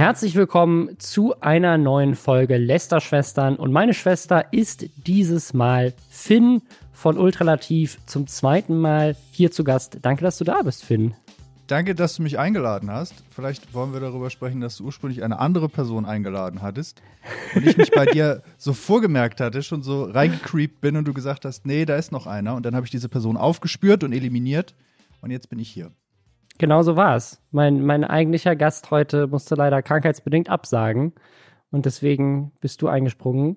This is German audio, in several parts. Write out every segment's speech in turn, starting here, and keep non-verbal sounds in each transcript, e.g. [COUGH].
Herzlich willkommen zu einer neuen Folge Lester-Schwestern. Und meine Schwester ist dieses Mal Finn von Ultralativ zum zweiten Mal hier zu Gast. Danke, dass du da bist, Finn. Danke, dass du mich eingeladen hast. Vielleicht wollen wir darüber sprechen, dass du ursprünglich eine andere Person eingeladen hattest und ich mich bei dir [LAUGHS] so vorgemerkt hatte, schon so reingecreept bin und du gesagt hast, nee, da ist noch einer. Und dann habe ich diese Person aufgespürt und eliminiert und jetzt bin ich hier. Genau so war es. Mein, mein eigentlicher Gast heute musste leider krankheitsbedingt absagen und deswegen bist du eingesprungen.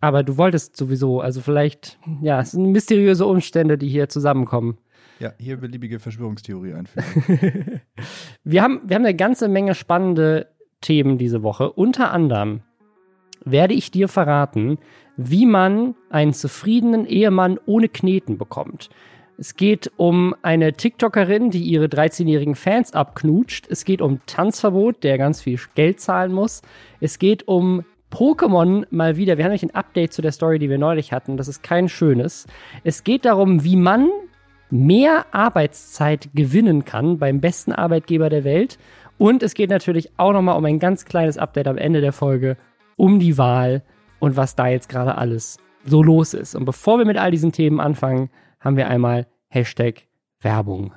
Aber du wolltest sowieso, also vielleicht, ja, es sind mysteriöse Umstände, die hier zusammenkommen. Ja, hier beliebige Verschwörungstheorie einführen. [LAUGHS] wir, haben, wir haben eine ganze Menge spannende Themen diese Woche. Unter anderem werde ich dir verraten, wie man einen zufriedenen Ehemann ohne Kneten bekommt. Es geht um eine TikTokerin, die ihre 13-jährigen Fans abknutscht. Es geht um Tanzverbot, der ganz viel Geld zahlen muss. Es geht um Pokémon mal wieder. Wir haben nämlich ein Update zu der Story, die wir neulich hatten. Das ist kein schönes. Es geht darum, wie man mehr Arbeitszeit gewinnen kann beim besten Arbeitgeber der Welt. Und es geht natürlich auch nochmal um ein ganz kleines Update am Ende der Folge um die Wahl und was da jetzt gerade alles so los ist. Und bevor wir mit all diesen Themen anfangen, haben wir einmal Hashtag Werbung.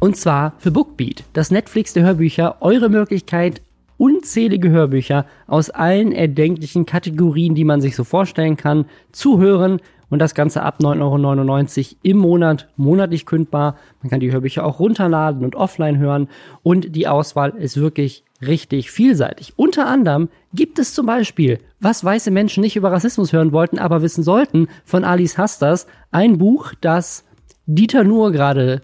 Und zwar für Bookbeat, das Netflix der Hörbücher, eure Möglichkeit, unzählige Hörbücher aus allen erdenklichen Kategorien, die man sich so vorstellen kann, zu hören. Und das Ganze ab 9,99 Euro im Monat, monatlich kündbar. Man kann die Hörbücher auch runterladen und offline hören. Und die Auswahl ist wirklich richtig vielseitig. Unter anderem gibt es zum Beispiel, was weiße Menschen nicht über Rassismus hören wollten, aber wissen sollten, von Alice Hasters, ein Buch, das Dieter Nuhr gerade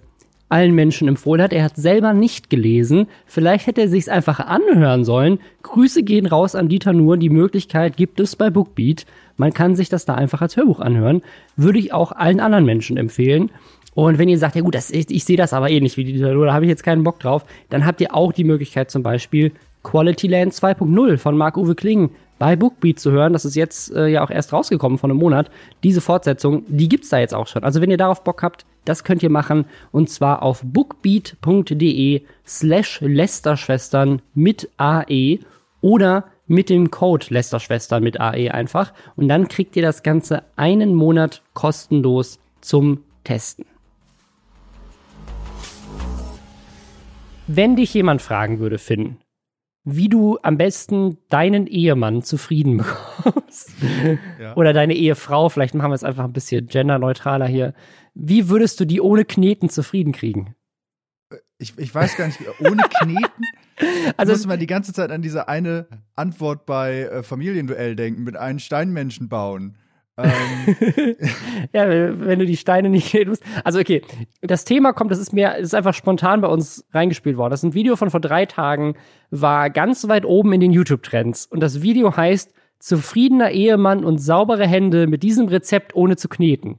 allen Menschen empfohlen hat. Er hat selber nicht gelesen. Vielleicht hätte er sich's einfach anhören sollen. Grüße gehen raus an Dieter Nuhr. Die Möglichkeit gibt es bei Bookbeat. Man kann sich das da einfach als Hörbuch anhören. Würde ich auch allen anderen Menschen empfehlen. Und wenn ihr sagt, ja gut, das, ich, ich sehe das aber eh nicht wie die Dieter da habe ich jetzt keinen Bock drauf, dann habt ihr auch die Möglichkeit zum Beispiel Quality Land 2.0 von Marc-Uwe Kling bei Bookbeat zu hören. Das ist jetzt äh, ja auch erst rausgekommen von einem Monat. Diese Fortsetzung, die gibt's da jetzt auch schon. Also wenn ihr darauf Bock habt, das könnt ihr machen und zwar auf bookbeat.de slash Lästerschwestern mit AE oder mit dem Code Lästerschwestern mit AE einfach und dann kriegt ihr das Ganze einen Monat kostenlos zum Testen. Wenn dich jemand fragen würde, Finn, wie du am besten deinen Ehemann zufrieden [LAUGHS] bekommst, ja. oder deine Ehefrau, vielleicht machen wir es einfach ein bisschen genderneutraler hier, wie würdest du die ohne Kneten zufrieden kriegen? Ich, ich weiß gar nicht, ohne Kneten? [LAUGHS] also muss man die ganze Zeit an diese eine Antwort bei äh, Familienduell denken, mit einem Steinmenschen bauen. Ähm. [LAUGHS] ja, wenn du die Steine nicht musst. Also okay, das Thema kommt, das ist mir, das ist einfach spontan bei uns reingespielt worden. Das ist ein Video von vor drei Tagen, war ganz weit oben in den YouTube-Trends. Und das Video heißt Zufriedener Ehemann und saubere Hände mit diesem Rezept ohne zu kneten.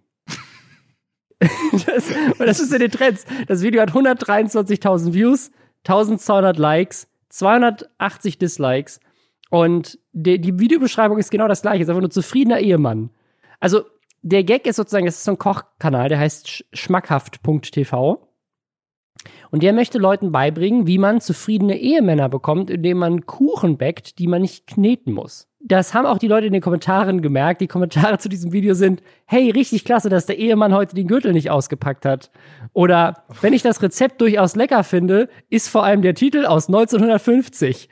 [LAUGHS] das, und das ist in den Trends. Das Video hat 123.000 Views, 1200 Likes, 280 Dislikes. Und die, die Videobeschreibung ist genau das gleiche. Es ist einfach nur zufriedener Ehemann. Also der Gag ist sozusagen, das ist so ein Kochkanal, der heißt schmackhaft.tv. Und der möchte Leuten beibringen, wie man zufriedene Ehemänner bekommt, indem man Kuchen backt, die man nicht kneten muss. Das haben auch die Leute in den Kommentaren gemerkt. Die Kommentare zu diesem Video sind, hey, richtig klasse, dass der Ehemann heute den Gürtel nicht ausgepackt hat. Oder, wenn ich das Rezept durchaus lecker finde, ist vor allem der Titel aus 1950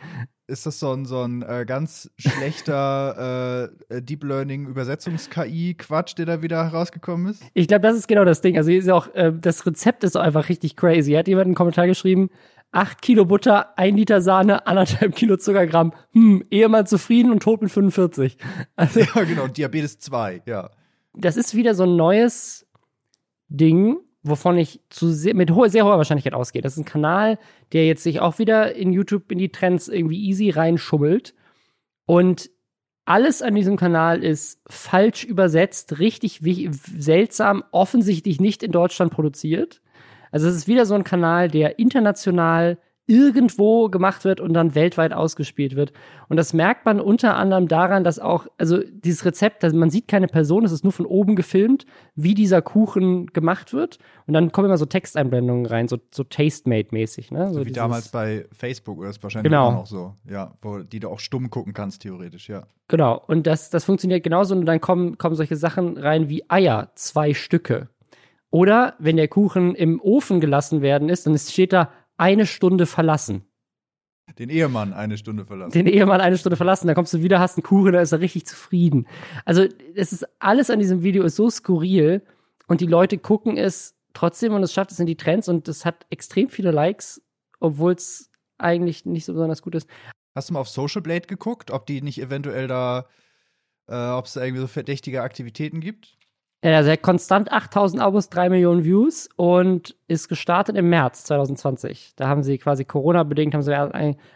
ist das so ein, so ein äh, ganz schlechter äh, äh Deep Learning Übersetzungs-KI-Quatsch, der da wieder herausgekommen ist? Ich glaube, das ist genau das Ding. Also ist auch, äh, das Rezept ist einfach richtig crazy. Hat jemand einen Kommentar geschrieben, 8 Kilo Butter, 1 Liter Sahne, anderthalb Kilo Zuckergramm. Hm, Ehemann zufrieden und tot mit 45. Also, [LAUGHS] ja, genau, Diabetes 2, ja. Das ist wieder so ein neues Ding, wovon ich zu sehr, mit hoher, sehr hoher Wahrscheinlichkeit ausgehe. Das ist ein Kanal, der jetzt sich auch wieder in YouTube in die Trends irgendwie easy reinschummelt. Und alles an diesem Kanal ist falsch übersetzt, richtig seltsam, offensichtlich nicht in Deutschland produziert. Also es ist wieder so ein Kanal, der international irgendwo gemacht wird und dann weltweit ausgespielt wird. Und das merkt man unter anderem daran, dass auch, also dieses Rezept, also man sieht keine Person, es ist nur von oben gefilmt, wie dieser Kuchen gemacht wird. Und dann kommen immer so Texteinblendungen rein, so, so Tastemade-mäßig. Ne? So, so wie dieses- damals bei Facebook oder ist wahrscheinlich Genau. noch so. Ja, wo, die du auch stumm gucken kannst, theoretisch, ja. Genau, und das, das funktioniert genauso und dann kommen, kommen solche Sachen rein wie Eier, zwei Stücke. Oder wenn der Kuchen im Ofen gelassen werden ist, dann steht da eine Stunde verlassen. Den Ehemann eine Stunde verlassen. Den Ehemann eine Stunde verlassen, dann kommst du wieder, hast einen Kuchen, da ist er richtig zufrieden. Also es ist alles an diesem Video ist so skurril und die Leute gucken es trotzdem und es schafft es in die Trends und es hat extrem viele Likes, obwohl es eigentlich nicht so besonders gut ist. Hast du mal auf Social Blade geguckt, ob die nicht eventuell da, äh, ob es da irgendwie so verdächtige Aktivitäten gibt? Also er hat konstant 8000 Abos, 3 Millionen Views und ist gestartet im März 2020. Da haben sie quasi Corona-bedingt haben sie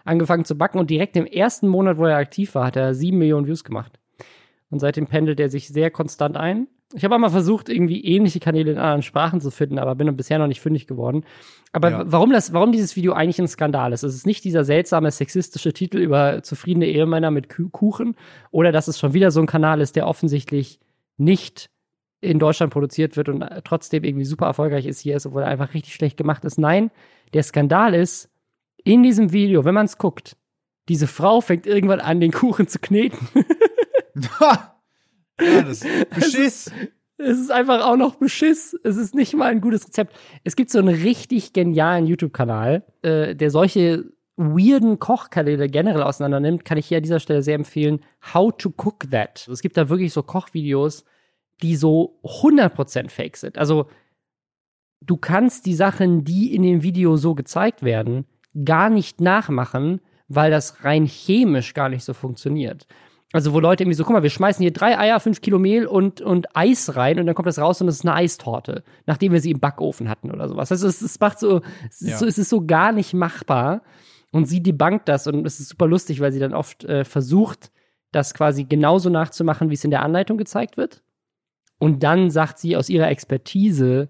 angefangen zu backen und direkt im ersten Monat, wo er aktiv war, hat er 7 Millionen Views gemacht. Und seitdem pendelt er sich sehr konstant ein. Ich habe auch mal versucht, irgendwie ähnliche Kanäle in anderen Sprachen zu finden, aber bin bisher noch nicht fündig geworden. Aber Ja. warum das, warum dieses Video eigentlich ein Skandal ist, es ist nicht dieser seltsame sexistische Titel über zufriedene Ehemänner mit Ku- Kuchen oder dass es schon wieder so ein Kanal ist, der offensichtlich nicht in Deutschland produziert wird und äh, trotzdem irgendwie super erfolgreich ist hier ist, obwohl er einfach richtig schlecht gemacht ist. Nein, der Skandal ist, in diesem Video, wenn man es guckt, diese Frau fängt irgendwann an, den Kuchen zu kneten. [LAUGHS] Ja, das [LAUGHS] ist Beschiss. Es ist einfach auch noch Beschiss. Es ist nicht mal ein gutes Rezept. Es gibt so einen richtig genialen YouTube-Kanal, äh, der solche weirden Kochkanäle generell auseinander nimmt, kann ich hier an dieser Stelle sehr empfehlen. How to Cook That. Also Es gibt da wirklich so Kochvideos, die so 100% fake sind. Also du kannst die Sachen, die in dem Video so gezeigt werden, gar nicht nachmachen, weil das rein chemisch gar nicht so funktioniert. Also wo Leute irgendwie so, guck mal, wir schmeißen hier drei Eier, fünf Kilo Mehl und, und Eis rein und dann kommt das raus und es ist eine Eistorte, nachdem wir sie im Backofen hatten oder sowas. Also es, es macht so, es ist Ja. so, es ist so gar nicht machbar. Und sie debankt das und es ist super lustig, weil sie dann oft äh, versucht, das quasi genauso nachzumachen, wie es in der Anleitung gezeigt wird. Und dann sagt sie aus ihrer Expertise,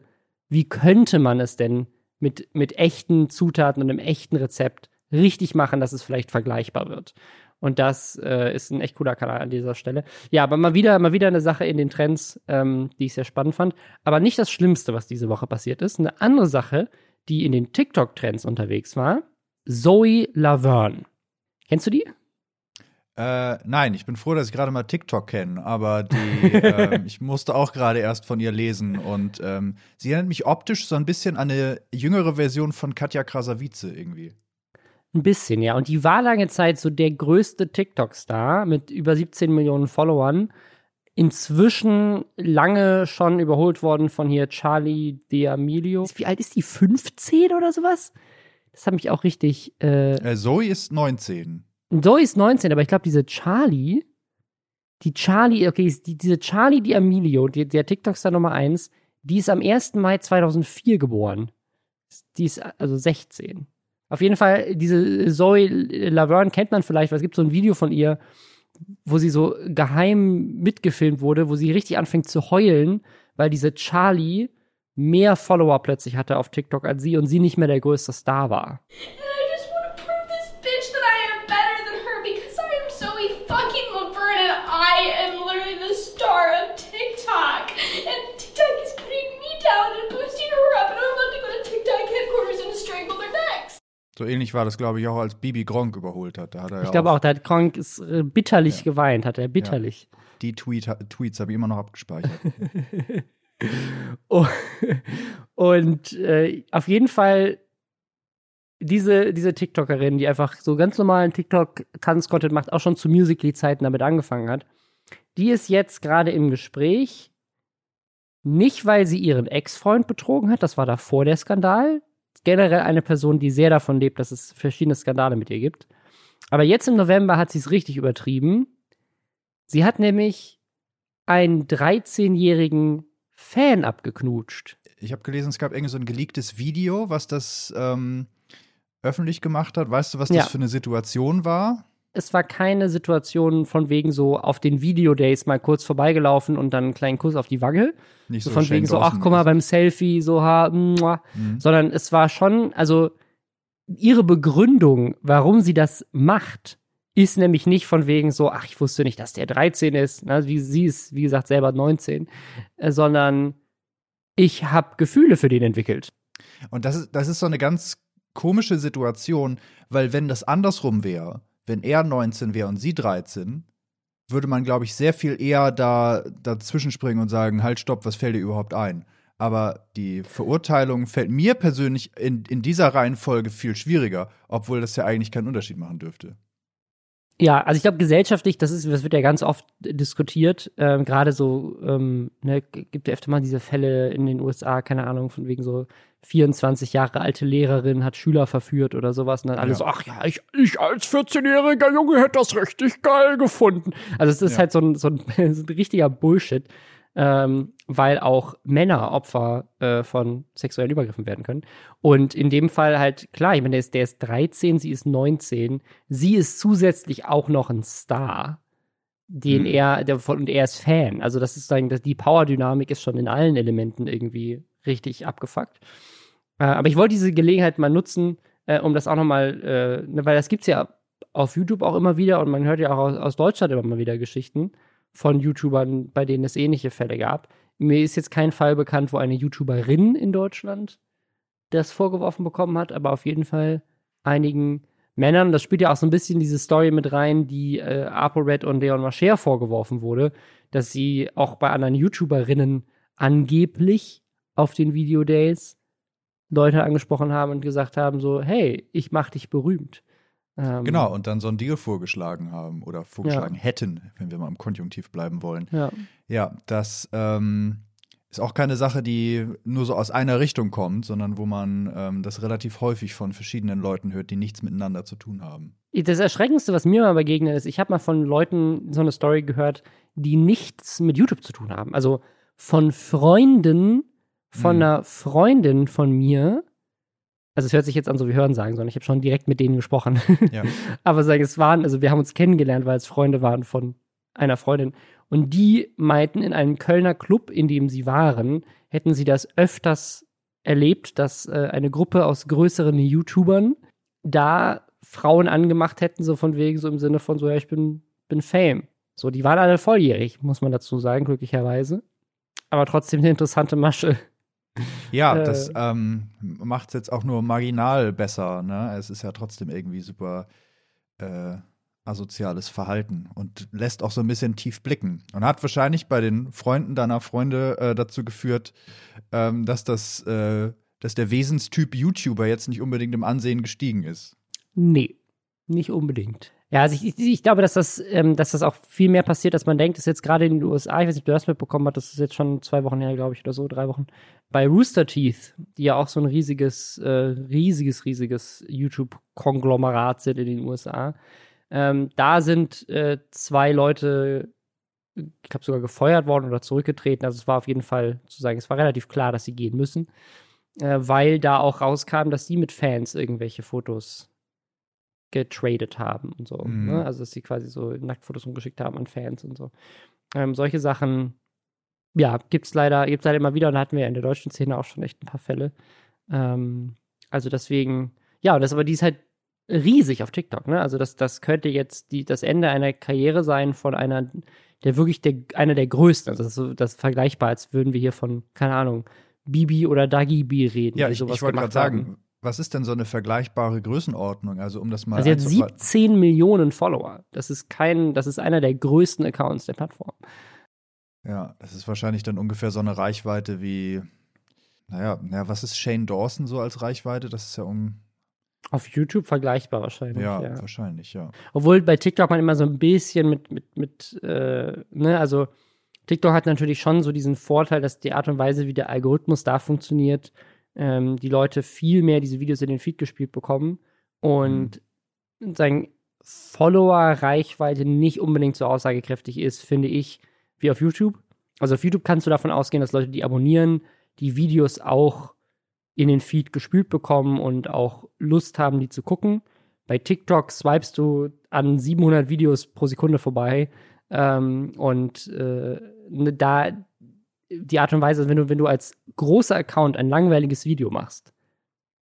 wie könnte man es denn mit, mit echten Zutaten und einem echten Rezept richtig machen, dass es vielleicht vergleichbar wird. Und das äh, ist ein echt cooler Kanal an dieser Stelle. Ja, aber mal wieder, mal wieder eine Sache in den Trends, ähm, die ich sehr spannend fand. Aber nicht das Schlimmste, was diese Woche passiert ist. Eine andere Sache, die in den TikTok-Trends unterwegs war. Zoe Laverne. Kennst du die? Äh, nein, ich bin froh, dass ich gerade mal TikTok kenne, aber die, [LAUGHS] ähm, ich musste auch gerade erst von ihr lesen und ähm, sie erinnert mich optisch so ein bisschen an eine jüngere Version von Katja Krasavice irgendwie. Ein bisschen, ja. Und die war lange Zeit so der größte TikTok-Star mit über 17 Millionen Followern. Inzwischen lange schon überholt worden von hier Charlie D'Amelio. Wie alt ist die? 15 oder sowas? Das hat mich auch richtig. Äh, Äh, Zoe ist 19. Zoe ist 19, aber ich glaube, diese Charlie, die Charlie, okay, die, diese Charlie D'Amelio, die, der TikTok-Star Nummer 1, die ist am 1. Mai 2004 geboren. Die ist also 16. Auf jeden Fall, diese Zoe Laverne kennt man vielleicht, weil es gibt so ein Video von ihr, wo sie so geheim mitgefilmt wurde, wo sie richtig anfängt zu heulen, weil diese Charlie mehr Follower plötzlich hatte auf TikTok als sie und sie nicht mehr der größte Star war. So ähnlich war das, glaube ich, auch als Bibi Gronk überholt hat. Da hat er ja Ich glaube auch, da hat Kronk ist, äh, bitterlich geweint, hat er bitterlich. Die Tweet, Tweets habe ich immer noch abgespeichert. [LAUGHS] Oh, Und äh, auf jeden Fall diese, diese TikTokerin, die einfach so ganz normalen TikTok-Tanz-Content macht, auch schon zu Musical.ly-Zeiten damit angefangen hat, die ist jetzt gerade im Gespräch. Nicht, weil sie ihren Ex-Freund betrogen hat, das war davor der Skandal. Generell eine Person, die sehr davon lebt, dass es verschiedene Skandale mit ihr gibt. Aber jetzt im November hat sie es richtig übertrieben. Sie hat nämlich einen 13-jährigen Fan abgeknutscht. Ich habe gelesen, es gab irgendwie so ein geleaktes Video, was das ähm, öffentlich gemacht hat. Weißt du, was das Ja. für eine Situation war? Es war keine Situation von wegen so auf den Videodays mal kurz vorbeigelaufen und dann einen kleinen Kuss auf die Wange. Nicht So von Shane wegen so, ach guck mal beim Selfie, so ha, mua. Mhm. sondern es war schon, also ihre Begründung, warum sie das macht, ist nämlich nicht von wegen so, ach, ich wusste nicht, dass der 13 ist, ne, wie sie ist, wie gesagt, selber 19, äh, sondern ich habe Gefühle für den entwickelt. Und das ist, das ist so eine ganz komische Situation, weil wenn das andersrum wäre, wenn er 19 wäre und sie 13, würde man, glaube ich, sehr viel eher da dazwischen springen und sagen, halt, stopp, was fällt dir überhaupt ein? Aber die Verurteilung fällt mir persönlich in, in dieser Reihenfolge viel schwieriger, obwohl das ja eigentlich keinen Unterschied machen dürfte. Ja, also ich glaube gesellschaftlich, das ist, das wird ja ganz oft diskutiert. Ähm, Gerade so, ähm, ne, gibt ja öfter mal diese Fälle in den USA, keine Ahnung, von wegen so 24 Jahre alte Lehrerin hat Schüler verführt oder sowas. Und dann alle Ja. so, ach ja, ich, ich als 14-jähriger Junge hätte das richtig geil gefunden. Also es ist Ja. halt so ein, so ein, [LAUGHS] so ein richtiger Bullshit, ähm, weil auch Männer Opfer äh, von sexuellen Übergriffen werden können. Und in dem Fall halt, klar, ich meine, der ist, der ist 13, sie ist 19. Sie ist zusätzlich auch noch ein Star, den Mhm. er, der und er ist Fan. Also das ist sagen, dass die Power-Dynamik ist schon in allen Elementen irgendwie richtig abgefuckt. Äh, aber ich wollte diese Gelegenheit mal nutzen, äh, um das auch noch mal, äh, ne, weil das gibt's ja auf YouTube auch immer wieder und man hört ja auch aus, aus Deutschland immer mal wieder Geschichten von YouTubern, bei denen es ähnliche Fälle gab. Mir ist jetzt kein Fall bekannt, wo eine YouTuberin in Deutschland das vorgeworfen bekommen hat, aber auf jeden Fall einigen Männern. Das spielt ja auch so ein bisschen diese Story mit rein, die äh, ApoRed und Leon Mascher vorgeworfen wurde, dass sie auch bei anderen YouTuberinnen angeblich auf den Videodays Leute angesprochen haben und gesagt haben so, hey, ich mach dich berühmt. Ähm, Genau, und dann so einen Deal vorgeschlagen haben oder vorgeschlagen hätten, wenn wir mal im Konjunktiv bleiben wollen. Ja. Ja, das ähm, ist auch keine Sache, die nur so aus einer Richtung kommt, sondern wo man ähm, das relativ häufig von verschiedenen Leuten hört, die nichts miteinander zu tun haben. Das Erschreckendste, was mir mal begegnet ist, ich habe mal von Leuten so eine Story gehört, die nichts mit YouTube zu tun haben. Also von Freunden, von Mhm. einer Freundin von mir. Also es hört sich jetzt an, so wie Hören sagen, sondern ich habe schon direkt mit denen gesprochen. Ja. [LAUGHS] Aber sagen, es waren, also wir haben uns kennengelernt, weil es Freunde waren von einer Freundin. Und die meinten, in einem Kölner Club, in dem sie waren, hätten sie das öfters erlebt, dass äh, eine Gruppe aus größeren YouTubern da Frauen angemacht hätten, so von wegen, so im Sinne von so, ja, ich bin, bin Fame. So, die waren alle volljährig, muss man dazu sagen, glücklicherweise. Aber trotzdem eine interessante Masche. Ja, Äh. das ähm, macht es jetzt auch nur marginal besser. Ne? Es ist ja trotzdem irgendwie super äh, asoziales Verhalten und lässt auch so ein bisschen tief blicken. Und hat wahrscheinlich bei den Freunden deiner Freunde äh, dazu geführt, ähm, dass das, äh, dass der Wesenstyp YouTuber jetzt nicht unbedingt im Ansehen gestiegen ist. Nee, nicht unbedingt. Ja, also ich, ich, glaube, dass das, ähm, dass das auch viel mehr passiert, als man denkt. Das ist jetzt gerade in den USA, ich weiß nicht, ob du das mitbekommen hast, das ist jetzt schon zwei Wochen her, glaube ich, oder so, drei Wochen. Bei Rooster Teeth, die ja auch so ein riesiges, äh, riesiges, riesiges YouTube-Konglomerat sind in den USA. Ähm, da sind äh, zwei Leute, ich glaube, sogar gefeuert worden oder zurückgetreten. Also es war auf jeden Fall zu sagen, es war relativ klar, dass sie gehen müssen, äh, weil da auch rauskam, dass sie mit Fans irgendwelche Fotos getradet haben und so. Mhm. Ne? Also, dass sie quasi so Nacktfotos rumgeschickt haben an Fans und so. Ähm, solche Sachen, ja, gibt's leider, gibt's leider immer wieder und da hatten wir in der deutschen Szene auch schon echt ein paar Fälle. Ähm, also deswegen, ja, und das aber die ist halt riesig auf TikTok, ne? Also das, das könnte jetzt die, das Ende einer Karriere sein von einer, der wirklich der, einer der größten. Also das ist so das ist vergleichbar, als würden wir hier von, keine Ahnung, Bibi oder Dagi B reden. Ja, ich, ich wollte gerade sagen, was ist denn so eine vergleichbare Größenordnung? Also um das mal Also sie hat einzuordnen. 17 Millionen Follower. Das ist kein, das ist einer der größten Accounts der Plattform. Ja, das ist wahrscheinlich dann ungefähr so eine Reichweite wie, naja, naja, was ist Shane Dawson so als Reichweite? Das ist ja um, Auf YouTube vergleichbar wahrscheinlich. ja, ja. wahrscheinlich, ja. Obwohl bei TikTok man immer so ein bisschen mit, mit, mit, äh, ne, also TikTok hat natürlich schon so diesen Vorteil, dass die Art und Weise, wie der Algorithmus da funktioniert, ähm, die Leute viel mehr diese Videos in den Feed gespielt bekommen und sagen Follower-Reichweite nicht unbedingt so aussagekräftig ist, finde ich, wie auf YouTube. Also auf YouTube kannst du davon ausgehen, dass Leute, die abonnieren, die Videos auch in den Feed gespült bekommen und auch Lust haben, die zu gucken. Bei TikTok swipest du an 700 Videos pro Sekunde vorbei ähm, und äh, ne, da die Art und Weise, wenn du, wenn du als großer Account ein langweiliges Video machst,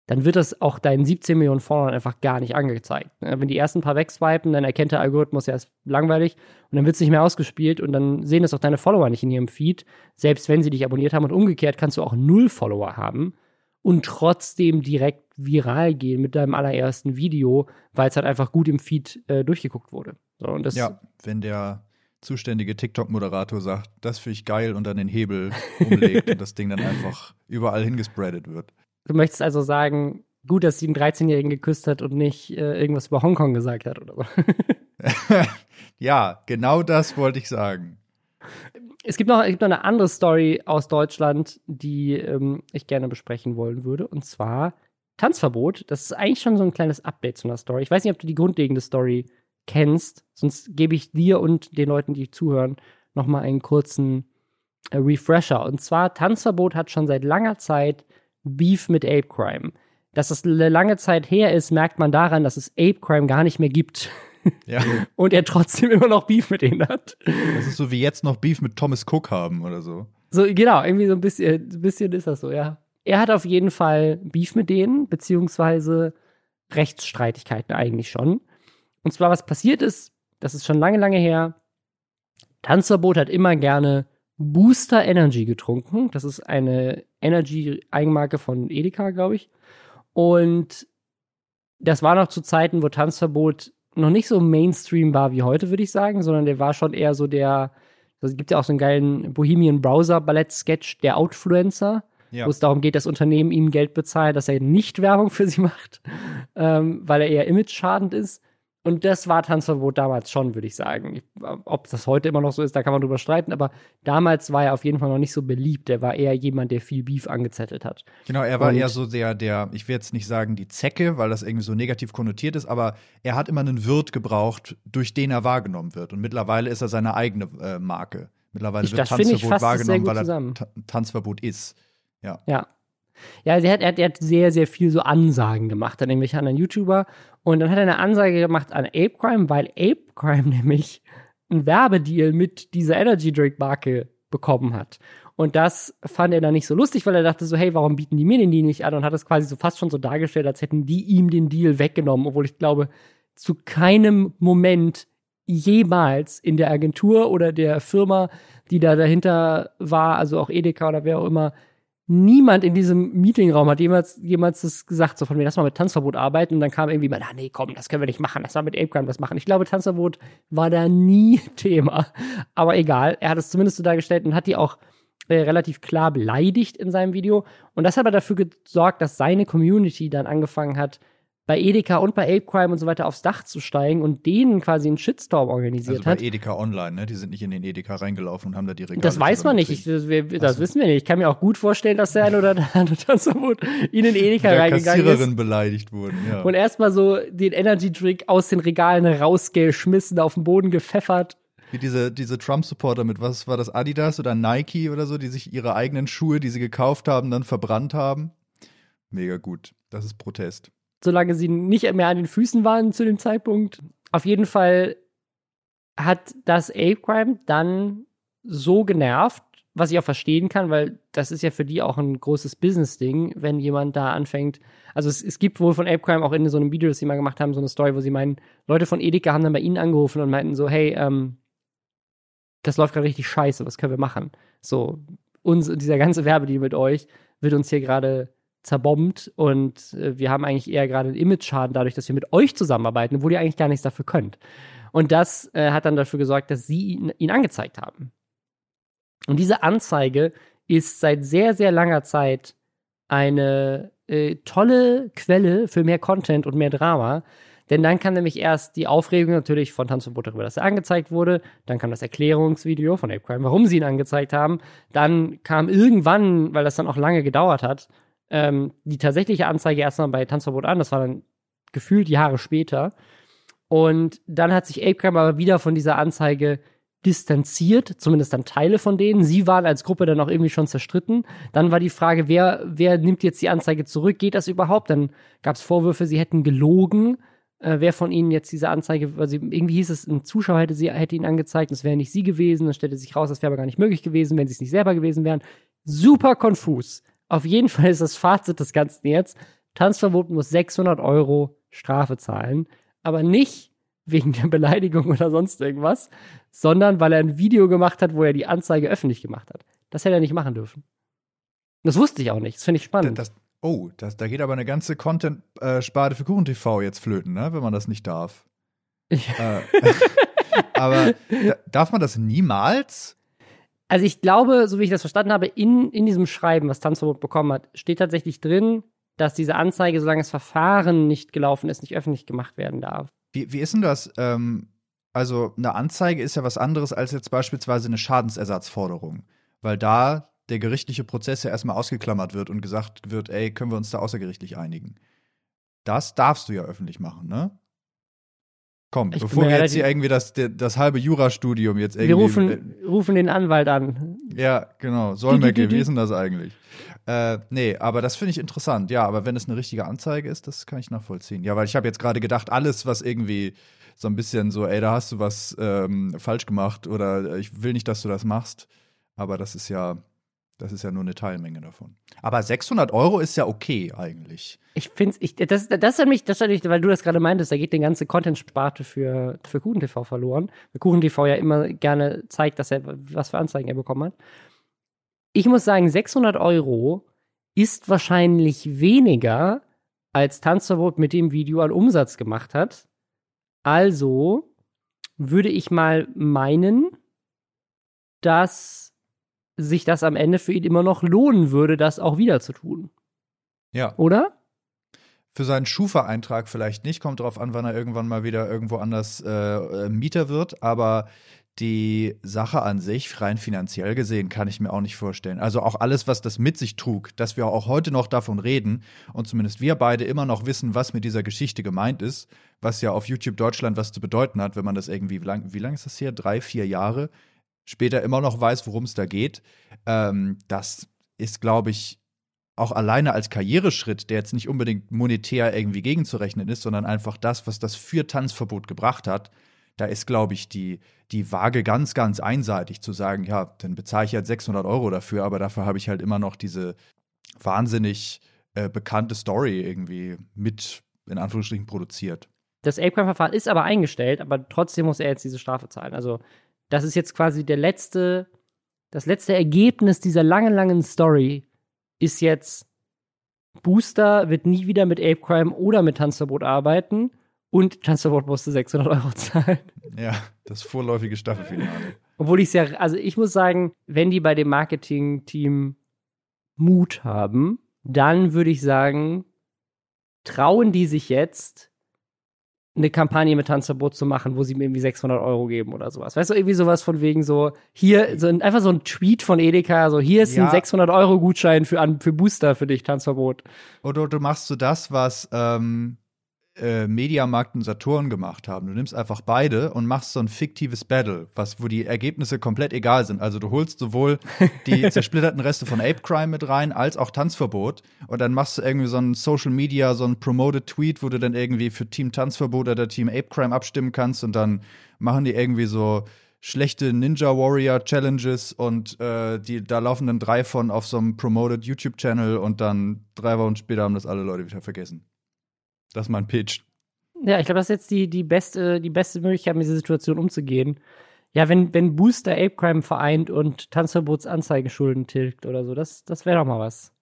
dann wird das auch deinen 17 Millionen Followern einfach gar nicht angezeigt. Ne? Wenn die ersten paar wegswipen, dann erkennt der Algorithmus, ja, ist langweilig und dann wird es nicht mehr ausgespielt und dann sehen das auch deine Follower nicht in ihrem Feed, selbst wenn sie dich abonniert haben und umgekehrt kannst du auch null Follower haben und trotzdem direkt viral gehen mit deinem allerersten Video, weil es halt einfach gut im Feed äh, durchgeguckt wurde. So, Ja, wenn der zuständige TikTok-Moderator sagt, das finde ich geil und dann den Hebel umlegt und das Ding dann einfach überall hingespreadet wird. Du möchtest also sagen, gut, dass sie einen 13-Jährigen geküsst hat und nicht äh, irgendwas über Hongkong gesagt hat oder so. [LAUGHS] ja, genau das wollte ich sagen. Es gibt noch, es gibt noch eine andere Story aus Deutschland, die ähm, ich gerne besprechen wollen würde. Und zwar Tanzverbot. Das ist eigentlich schon so ein kleines Update zu einer Story. Ich weiß nicht, ob du die grundlegende Story kennst. Sonst gebe ich dir und den Leuten, die zuhören, noch mal einen kurzen äh, Refresher. Und zwar Tanzverbot hat schon seit langer Zeit Beef mit Ape Crime. Dass das eine lange Zeit her ist, merkt man daran, dass es Ape Crime gar nicht mehr gibt. [LAUGHS] Ja, Und er trotzdem immer noch Beef mit denen hat. das ist so wie jetzt noch Beef mit Thomas Cook haben oder so. So, genau, irgendwie so ein bisschen, ein bisschen ist das so, ja. Er hat auf jeden Fall Beef mit denen, beziehungsweise Rechtsstreitigkeiten eigentlich schon. Und zwar, was passiert ist, das ist schon lange, lange her. Tanzverbot hat immer gerne Booster Energy getrunken. Das ist eine Energy-Eigenmarke von Edeka, glaube ich. Und das war noch zu Zeiten, wo Tanzverbot noch nicht so Mainstream war wie heute, würde ich sagen, sondern der war schon eher so der, es gibt ja auch so einen geilen Bohemian Browser Ballett Sketch, der Outfluencer, Ja. wo es darum geht, dass Unternehmen ihm Geld bezahlen, dass er nicht Werbung für sie [LAUGHS] macht, ähm, weil er eher image-schadend ist. Und das war Tanzverbot damals schon, würde ich sagen. Ich, ob das heute immer noch so ist, da kann man drüber streiten, aber damals war er auf jeden Fall noch nicht so beliebt. Er war eher jemand, der viel Beef angezettelt hat. Genau, er war Und- eher so der, der, ich will jetzt nicht sagen die Zecke, weil das irgendwie so negativ konnotiert ist, aber er hat immer einen Wirt gebraucht, durch den er wahrgenommen wird. Und mittlerweile ist er seine eigene äh, Marke. Mittlerweile Ich- wird Tanzverbot wahrgenommen, weil er. Ta Tanzverbot ist. Ja. Ja. Ja, er hat, er, hat, sehr, sehr viel so Ansagen gemacht an irgendwelche anderen YouTuber. Und dann hat er eine Ansage gemacht an Ape Crime, weil Ape Crime [LAUGHS] nämlich einen Werbedeal mit dieser Energy Drink Marke bekommen hat. Und das fand er dann nicht so lustig, weil er dachte so, hey, warum bieten die mir den Deal nicht an? Und hat es quasi so fast schon so dargestellt, als hätten die ihm den Deal weggenommen, obwohl ich glaube, zu keinem Moment jemals in der Agentur oder der Firma, die da dahinter war, also auch Edeka oder wer auch immer, niemand in diesem Meetingraum hat jemals, jemals das gesagt, so von mir, lass mal mit Tanzverbot arbeiten. Und dann kam irgendwie mal, ah, nee, komm, das können wir nicht machen, lass mal mit Apecrime was machen. Ich glaube, Tanzverbot war da nie [LAUGHS] Thema. Aber egal, er hat es zumindest so dargestellt und hat die auch äh, relativ klar beleidigt in seinem Video. Und das hat aber dafür gesorgt, dass seine Community dann angefangen hat, bei Edeka und bei Apecrime und so weiter aufs Dach zu steigen und denen quasi einen Shitstorm organisiert Also bei hat. Edeka Online, ne? Die sind nicht in den Edeka reingelaufen und haben da die Regale Das weiß man nicht. Ich, das, wir, das wissen wir nicht. Ich kann mir auch gut vorstellen, dass der ein oder andere Tanzverbot in den Edeka der reingegangen Kassiererin ist beleidigt wurden, ja. und erstmal so den Energy Drink aus den Regalen rausgeschmissen, auf den Boden gepfeffert. Wie diese, diese Trump-Supporter mit, was war das, Adidas oder Nike oder so, die sich ihre eigenen Schuhe, die sie gekauft haben, dann verbrannt haben. Mega gut. Das ist Protest. Solange sie nicht mehr an den Füßen waren zu dem Zeitpunkt. Auf jeden Fall hat das Ape Crime dann so genervt, was ich auch verstehen kann, weil das ist ja für die auch ein großes Business-Ding, wenn jemand da anfängt. Also es, es gibt wohl von Ape Crime auch in so einem Video, das sie mal gemacht haben, so eine Story, wo sie meinen, Leute von Edeka haben dann bei ihnen angerufen und meinten so, hey, ähm, das läuft gerade richtig scheiße, was können wir machen? So, uns, dieser ganze Werbedeal mit euch wird uns hier gerade zerbombt und äh, wir haben eigentlich eher gerade einen Image-Schaden dadurch, dass wir mit euch zusammenarbeiten, obwohl ihr eigentlich gar nichts dafür könnt. Und das äh, hat dann dafür gesorgt, dass sie ihn, ihn angezeigt haben. Und diese Anzeige ist seit sehr, sehr langer Zeit eine äh, tolle Quelle für mehr Content und mehr Drama. Denn dann kam nämlich erst die Aufregung natürlich von Tanzverbot darüber, dass er angezeigt wurde. Dann kam das Erklärungsvideo von Ape Crime, warum sie ihn angezeigt haben. Dann kam irgendwann, weil das dann auch lange gedauert hat, ähm, die tatsächliche Anzeige erstmal bei Tanzverbot an. Das war dann gefühlt Jahre später. Und dann hat sich Ape Crime aber wieder von dieser Anzeige distanziert, zumindest dann Teile von denen. Sie waren als Gruppe dann auch irgendwie schon zerstritten. Dann war die Frage, wer, wer nimmt jetzt die Anzeige zurück? Geht das überhaupt? Dann gab es Vorwürfe, sie hätten gelogen. Äh, wer von ihnen jetzt diese Anzeige, also irgendwie hieß es, ein Zuschauer hätte, sie, hätte ihn angezeigt, es wäre nicht sie gewesen. Dann stellte sich raus, das wäre aber gar nicht möglich gewesen, wenn sie es nicht selber gewesen wären. Super konfus. Auf jeden Fall ist das Fazit des Ganzen jetzt, Tanzverbot muss 600 Euro Strafe zahlen, aber nicht wegen der Beleidigung [LAUGHS] oder sonst irgendwas, sondern weil er ein Video gemacht hat, wo er die Anzeige öffentlich gemacht hat. Das hätte er nicht machen dürfen. Das wusste ich auch nicht. Das finde ich spannend. Das, oh, das, da geht aber eine ganze Content-Sparte für KuchenTV jetzt flöten, ne? wenn man das nicht darf. Äh, [LAUGHS] aber da, darf man das niemals? Also ich glaube, so wie ich das verstanden habe, in, in diesem Schreiben, was Tanzverbot bekommen hat, steht tatsächlich drin, dass diese Anzeige, solange das Verfahren nicht gelaufen ist, nicht öffentlich gemacht werden darf. Wie, wie ist denn das? Ähm, also eine Anzeige ist ja was anderes als jetzt beispielsweise eine Schadensersatzforderung, weil da der gerichtliche Prozess ja erstmal ausgeklammert wird und gesagt wird, ey, können wir uns da außergerichtlich einigen. Das darfst du ja öffentlich machen, ne? Komm, Ich bevor wir jetzt hier irgendwie das, das halbe Jurastudium jetzt irgendwie. Wir rufen, rufen den Anwalt an. äh, ja, genau. Solmecke, wie ist denn das eigentlich? Äh, nee, aber das finde ich interessant. Ja, aber wenn es eine richtige Anzeige ist, das kann ich nachvollziehen. Ja, weil ich habe jetzt gerade gedacht, alles, was irgendwie so ein bisschen so, ey, da hast du was ähm, falsch gemacht oder äh, ich will nicht, dass du das machst. Aber das ist ja, das ist ja nur eine Teilmenge davon. Aber 600 Euro ist ja okay eigentlich. Ich finde ich, das, das mich, das mich, weil du das gerade meintest, da geht die ganze Content-Sparte für, für KuchenTV verloren. Weil KuchenTV ja immer gerne zeigt, dass er, was für Anzeigen er bekommen hat. Ich muss sagen, 600 Euro ist wahrscheinlich weniger, als Tanzverbot mit dem Video an Umsatz gemacht hat. Also würde ich mal meinen, dass sich das am Ende für ihn immer noch lohnen würde, das auch wieder zu tun. Ja. Oder? Für seinen Schufa-Eintrag vielleicht nicht, kommt drauf an, wann er irgendwann mal wieder irgendwo anders äh, äh, Mieter wird, aber die Sache an sich, rein finanziell gesehen, kann ich mir auch nicht vorstellen. Also auch alles, was das mit sich trug, dass wir auch heute noch davon reden und zumindest wir beide immer noch wissen, was mit dieser Geschichte gemeint ist, was ja auf YouTube Deutschland was zu bedeuten hat, wenn man das irgendwie, wie lang, wie lang ist das hier? Drei, vier Jahre später immer noch weiß, worum es da geht. Ähm, das ist, glaube ich, auch alleine als Karriereschritt, der jetzt nicht unbedingt monetär irgendwie gegenzurechnen ist, sondern einfach das, was das für Tanzverbot gebracht hat, da ist, glaube ich, die, die Waage ganz, ganz einseitig zu sagen, ja, dann bezahle ich halt 600 Euro dafür, aber dafür habe ich halt immer noch diese wahnsinnig äh, bekannte Story irgendwie mit, in Anführungsstrichen, produziert. Das Apecrime-Verfahren ist aber eingestellt, aber trotzdem muss er jetzt diese Strafe zahlen. Also, das ist jetzt quasi der letzte, das letzte Ergebnis dieser langen, langen Story ist jetzt, Booster wird nie wieder mit Apecrime oder mit Tanzverbot arbeiten und Tanzverbot musste 600 Euro zahlen. Ja, das vorläufige Staffelfinale. Obwohl ich es ja, also ich muss sagen, wenn die bei dem Marketing-Team Mut haben, dann würde ich sagen, trauen die sich jetzt, eine Kampagne mit Tanzverbot zu machen, wo sie mir irgendwie 600 Euro geben oder sowas. Weißt du, irgendwie sowas von wegen so, hier, so ein, einfach so ein Tweet von Edeka, so, hier ist Ja. ein 600 Euro Gutschein für, an, für Booster für dich, Tanzverbot. Oder du machst so das, was ähm, äh, Mediamarkt und Saturn gemacht haben. Du nimmst einfach beide und machst so ein fiktives Battle, was, wo die Ergebnisse komplett egal sind. Also du holst sowohl die [LAUGHS] zersplitterten Reste von Ape Crime mit rein, als auch Tanzverbot. Und dann machst du irgendwie so ein Social Media, so ein Promoted Tweet, wo du dann irgendwie für Team Tanzverbot oder Team Ape Crime abstimmen kannst und dann machen die irgendwie so schlechte Ninja Warrior Challenges und äh, die, da laufen dann drei von auf so einem Promoted YouTube Channel und dann drei Wochen später haben das alle Leute wieder vergessen. Das ist mein Pitch. Ja, ich glaube, das ist jetzt die, die, beste, die beste Möglichkeit, mit dieser Situation umzugehen. Ja, wenn, wenn Booster Apecrime vereint und Tanzverbots Anzeigeschulden tilgt oder so, das, das wäre doch mal was.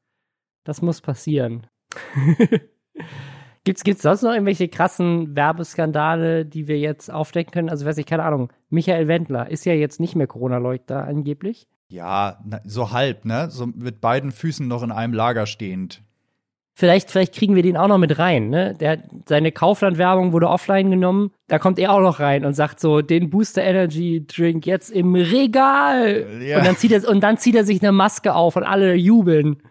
Das muss passieren. [LAUGHS] gibt's, gibt's sonst noch irgendwelche krassen Werbeskandale, die wir jetzt aufdecken können? Also, weiß ich, keine Ahnung. Michael Wendler ist ja jetzt nicht mehr Corona-Leugner angeblich. Ja, so halb, ne? So mit beiden Füßen noch in einem Lager stehend. Vielleicht, vielleicht kriegen wir den auch noch mit rein, ne? Der, seine Kaufland-Werbung wurde offline genommen. Da kommt er auch noch rein und sagt so, den Booster Energy Drink jetzt im Regal. Ja. Und dann zieht er, und dann zieht er sich eine Maske auf und alle jubeln,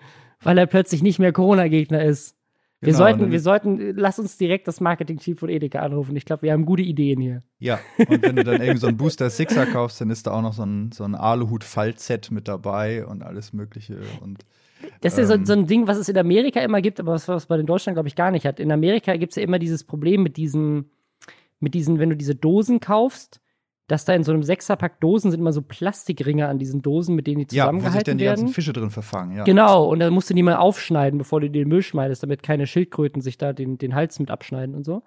weil er plötzlich nicht mehr Corona-Gegner ist. Wir Genau, sollten, dann- wir sollten, lass uns direkt das Marketing-Team von Edeka anrufen. Ich glaube, wir haben gute Ideen hier. Ja, und wenn du dann irgendwie so ein Booster Sixer kaufst, dann ist da auch noch so ein, so ein Aluhut-Fallset mit dabei und alles Mögliche. Und Das ist ja so, Ähm. so ein Ding, was es in Amerika immer gibt, aber was, was man in Deutschland, glaube ich, gar nicht hat. In Amerika gibt es ja immer dieses Problem mit diesen, mit diesen, wenn du diese Dosen kaufst, dass da in so einem Sechserpack Dosen sind immer so Plastikringe an diesen Dosen, mit denen die Ja, wo sich zusammengehalten dann die werden. ganzen Fische drin verfangen, ja. Genau, und dann musst du die mal aufschneiden, bevor du die in den Müll schmeißt, damit keine Schildkröten sich da den, den Hals mit abschneiden und so.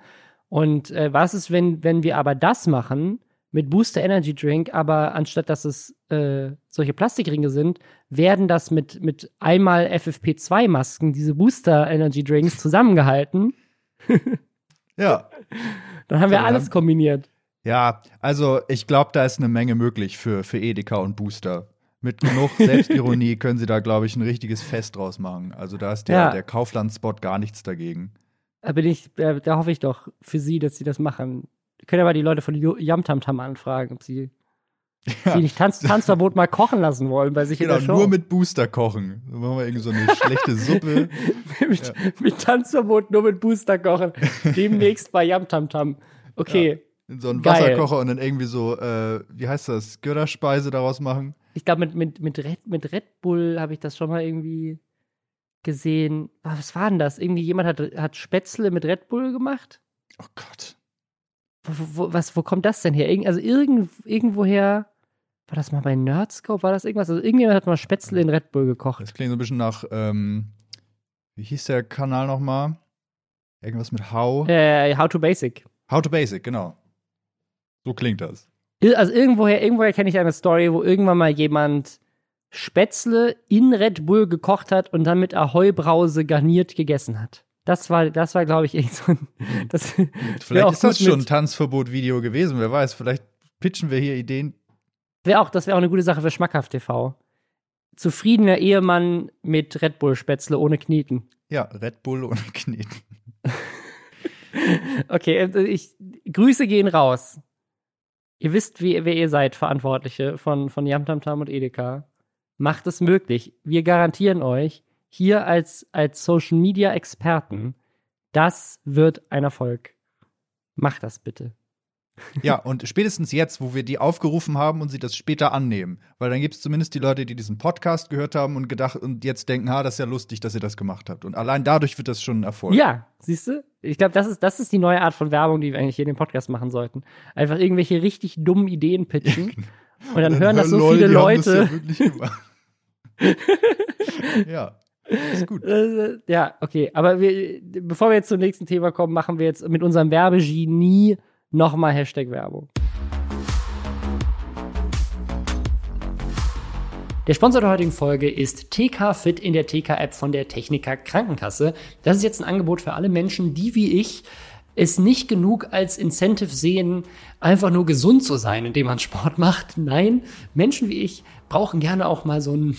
Und äh, was ist, wenn, wenn wir aber das machen mit Booster Energy Drink, aber anstatt dass es äh, solche Plastikringe sind, werden das mit, mit einmal FFP2-Masken, diese Booster Energy Drinks, [LAUGHS] zusammengehalten. [LAUGHS] Ja. Dann haben wir Ja, alles kombiniert. Ja, also ich glaube, da ist eine Menge möglich für, für Edeka und Booster. Mit genug [LAUGHS] Selbstironie können sie da, glaube ich, ein richtiges Fest draus machen. Also da ist der, Ja. der Kaufland-Spot gar nichts dagegen. Da bin ich, da, da hoffe ich doch für sie, dass sie das machen. Können aber die Leute von Yamtamtam anfragen, ob sie, Ja. sie nicht Tanz, Tanzverbot mal kochen lassen wollen bei sich Genau, in der Show. nur mit Booster kochen. Dann machen wir irgendwie so eine schlechte Suppe. [LAUGHS] mit, mit Tanzverbot nur mit Booster kochen. Demnächst bei Yamtamtam. Okay, In so einen Geil. Wasserkocher und dann irgendwie so, äh, wie heißt das, Götterspeise daraus machen. ich glaube, mit, mit, mit, Red, mit Red Bull habe ich das schon mal irgendwie gesehen. Was war denn das? Irgendwie jemand hat, hat Spätzle mit Red Bull gemacht? Oh Gott. Wo, wo, was, wo kommt das denn her? Irgend, also irgend, irgendwoher. War das mal bei Nerdscope? War das irgendwas? Also irgendjemand hat mal Spätzle in Red Bull gekocht. Das klingt so ein bisschen nach, ähm, wie hieß der Kanal nochmal? Irgendwas mit How? Äh, How to Basic. How to Basic, genau. So klingt das. Also irgendwoher, irgendwoher kenne ich eine Story, wo irgendwann mal jemand Spätzle in Red Bull gekocht hat und dann mit Ahoi-Brause garniert gegessen hat. Das war, das war, glaube ich, irgend so ein. Das, Vielleicht auch ist das schon ein Tanzverbot-Video gewesen, wer weiß. Vielleicht pitchen wir hier Ideen. wäre auch, das wäre auch eine gute Sache für Schmackhaft TV. Zufriedener Ehemann mit Red Bull Spätzle ohne Kneten. Ja, Red Bull und [LAUGHS] Kneten. [LAUGHS] Okay, äh, ich Grüße gehen raus. Ihr wisst, wie, wer ihr seid, Verantwortliche von, von Yamtamtam und Edeka. Macht es möglich. Wir garantieren euch, hier als, als Social Media Experten, das wird ein Erfolg. Macht das bitte. Ja, und spätestens jetzt, wo wir die aufgerufen haben und sie das später annehmen. Weil dann gibt es zumindest die Leute, die diesen Podcast gehört haben und gedacht und jetzt denken, ha, das ist ja lustig, dass ihr das gemacht habt. Und allein dadurch wird das schon ein Erfolg. Ja, siehst du? Ich glaube, das ist, das ist die neue Art von Werbung, die wir eigentlich hier in dem Podcast machen sollten. Einfach irgendwelche richtig dummen Ideen pitchen. Und dann hören das so lol, viele Leute. ja, [LAUGHS] ja, ist gut. Äh, ja, okay. Aber wir, bevor wir jetzt zum nächsten Thema kommen, machen wir jetzt mit unserem Werbegenie nochmal Hashtag Werbung. Der Sponsor der heutigen Folge ist TK Fit in der TK-App von der Techniker Krankenkasse. Das ist jetzt ein Angebot für alle Menschen, die wie ich es nicht genug als Incentive sehen, einfach nur gesund zu sein, indem man Sport macht. Nein, Menschen wie ich brauchen gerne auch mal so einen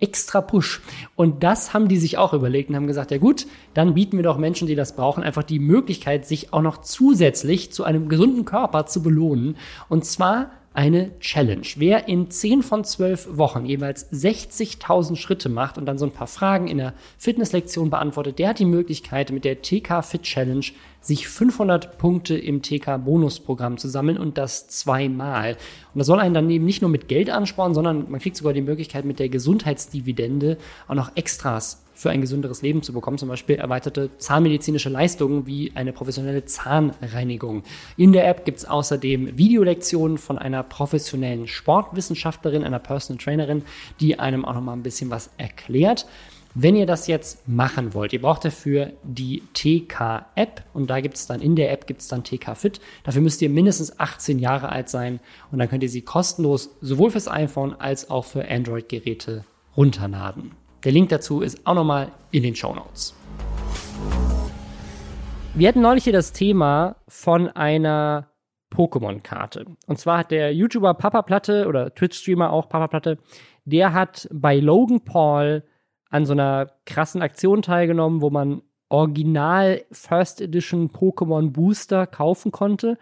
extra Push. Und das haben die sich auch überlegt und haben gesagt, ja gut, dann bieten wir doch Menschen, die das brauchen, einfach die Möglichkeit, sich auch noch zusätzlich zu einem gesunden Körper zu belohnen. Und zwar eine Challenge. Wer in 10 von 12 Wochen jeweils 60.000 Schritte macht und dann so ein paar Fragen in der Fitnesslektion beantwortet, der hat die Möglichkeit, mit der TK Fit Challenge sich 500 Punkte im TK Bonusprogramm zu sammeln und das zweimal. Und das soll einen dann eben nicht nur mit Geld anspornen, sondern man kriegt sogar die Möglichkeit, mit der Gesundheitsdividende auch noch Extras für ein gesünderes Leben zu bekommen, zum Beispiel erweiterte zahnmedizinische Leistungen wie eine professionelle Zahnreinigung. In der App gibt es außerdem Videolektionen von einer professionellen Sportwissenschaftlerin, einer Personal Trainerin, die einem auch noch mal ein bisschen was erklärt. Wenn ihr das jetzt machen wollt, ihr braucht dafür die TK-App und da gibt es dann in der App gibt es dann TK Fit. Dafür müsst ihr mindestens 18 Jahre alt sein und dann könnt ihr sie kostenlos sowohl fürs iPhone als auch für Android-Geräte runterladen. Der Link dazu ist auch nochmal in den Show Notes. Wir hatten neulich hier das Thema von einer Pokémon-Karte. Und zwar hat der YouTuber Papa Platte oder Twitch-Streamer auch Papa Platte, der hat bei Logan Paul an so einer krassen Aktion teilgenommen, wo man Original First Edition Pokémon Booster kaufen konnte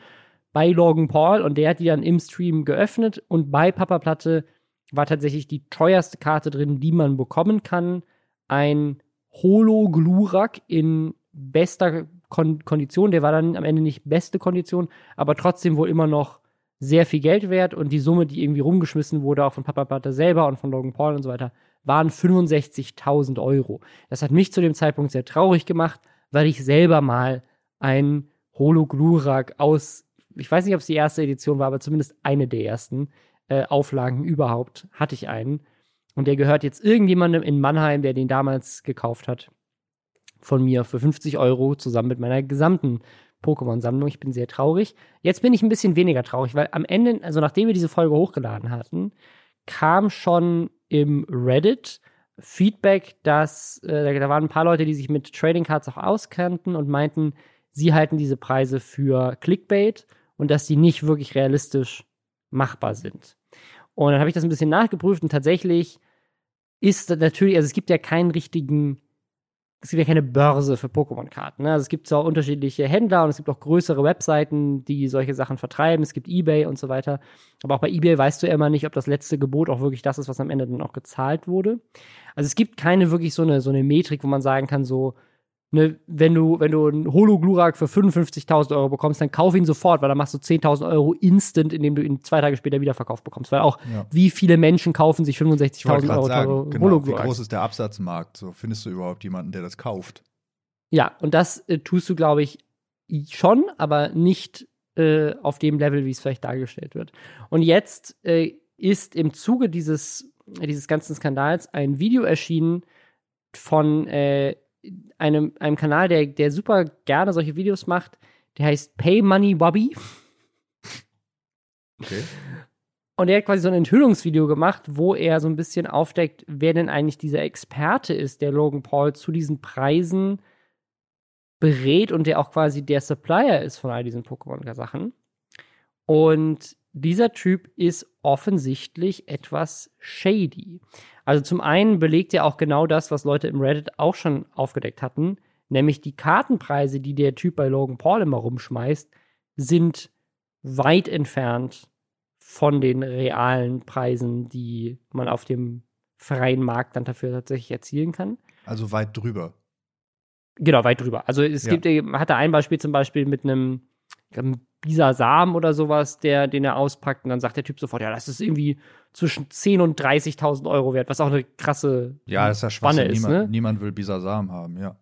bei Logan Paul und der hat die dann im Stream geöffnet und bei Papa Platte war tatsächlich die teuerste Karte drin, die man bekommen kann. Ein Holo Glurak in bester Kon Kondition. Der war dann am Ende nicht beste Kondition, aber trotzdem wohl immer noch sehr viel Geld wert und die Summe, die irgendwie rumgeschmissen wurde, auch von Papa Platte selber und von Logan Paul und so weiter, waren 65.000 Euro. Das hat mich zu dem Zeitpunkt sehr traurig gemacht, weil ich selber mal ein Holo Glurak aus ich weiß nicht, ob es die erste Edition war, aber zumindest eine der ersten äh, Auflagen überhaupt hatte ich einen. Und der gehört jetzt irgendjemandem in Mannheim, der den damals gekauft hat. Von mir für 50 Euro zusammen mit meiner gesamten Pokémon-Sammlung. Ich bin sehr traurig. Jetzt bin ich ein bisschen weniger traurig, weil am Ende, also nachdem wir diese Folge hochgeladen hatten, kam schon im Reddit Feedback, dass äh, da waren ein paar Leute, die sich mit Trading Cards auch auskannten und meinten, sie halten diese Preise für Clickbait und dass die nicht wirklich realistisch machbar sind. Und dann habe ich das ein bisschen nachgeprüft und tatsächlich ist natürlich, also es gibt ja keinen richtigen es gibt ja keine Börse für Pokémon-Karten. Ne? Also es gibt zwar unterschiedliche Händler und es gibt auch größere Webseiten, die solche Sachen vertreiben. Es gibt Ebay und so weiter. Aber auch bei Ebay weißt du ja immer nicht, ob das letzte Gebot auch wirklich das ist, was am Ende dann auch gezahlt wurde. Also es gibt keine wirklich so eine, so eine Metrik, wo man sagen kann, so, ne, wenn du, wenn du einen Holo-Glurak für 55.000 Euro bekommst, dann kauf ihn sofort, weil dann machst du 10.000 Euro instant, indem du ihn zwei Tage später wieder verkauft bekommst. Weil auch, ja. wie viele Menschen kaufen sich 65.000 Euro sagen, genau, Holo-Gluraks? Wie groß ist der Absatzmarkt? So, findest du überhaupt jemanden, der das kauft? Ja, und das äh, tust du, glaube ich, schon, aber nicht äh, auf dem Level, wie es vielleicht dargestellt wird. Und jetzt äh, ist im Zuge dieses, dieses ganzen Skandals ein Video erschienen von äh, einem, einem Kanal, der, der super gerne solche Videos macht. Der heißt Pay Money Wobby. Okay. Und er hat quasi so ein Enthüllungsvideo gemacht, wo er so ein bisschen aufdeckt, wer denn eigentlich dieser Experte ist, der Logan Paul zu diesen Preisen berät und der auch quasi der Supplier ist von all diesen Pokémon-Sachen. Und dieser Typ ist offensichtlich etwas shady. Also zum einen belegt er auch genau das, was Leute im Reddit auch schon aufgedeckt hatten, nämlich die Kartenpreise, die der Typ bei Logan Paul immer rumschmeißt, sind weit entfernt von den realen Preisen, die man auf dem freien Markt dann dafür tatsächlich erzielen kann. Also weit drüber. Genau, weit drüber. Also es ja. gibt, man hatte ein Beispiel zum Beispiel mit einem, einem Bisasam oder sowas, der, den er auspackt und dann sagt der Typ sofort, ja, das ist irgendwie zwischen 10.000 und 30.000 Euro wert, was auch eine krasse ja, das ist ja Spanne ist. Niemand, ne? niemand will Bisasam haben, ja.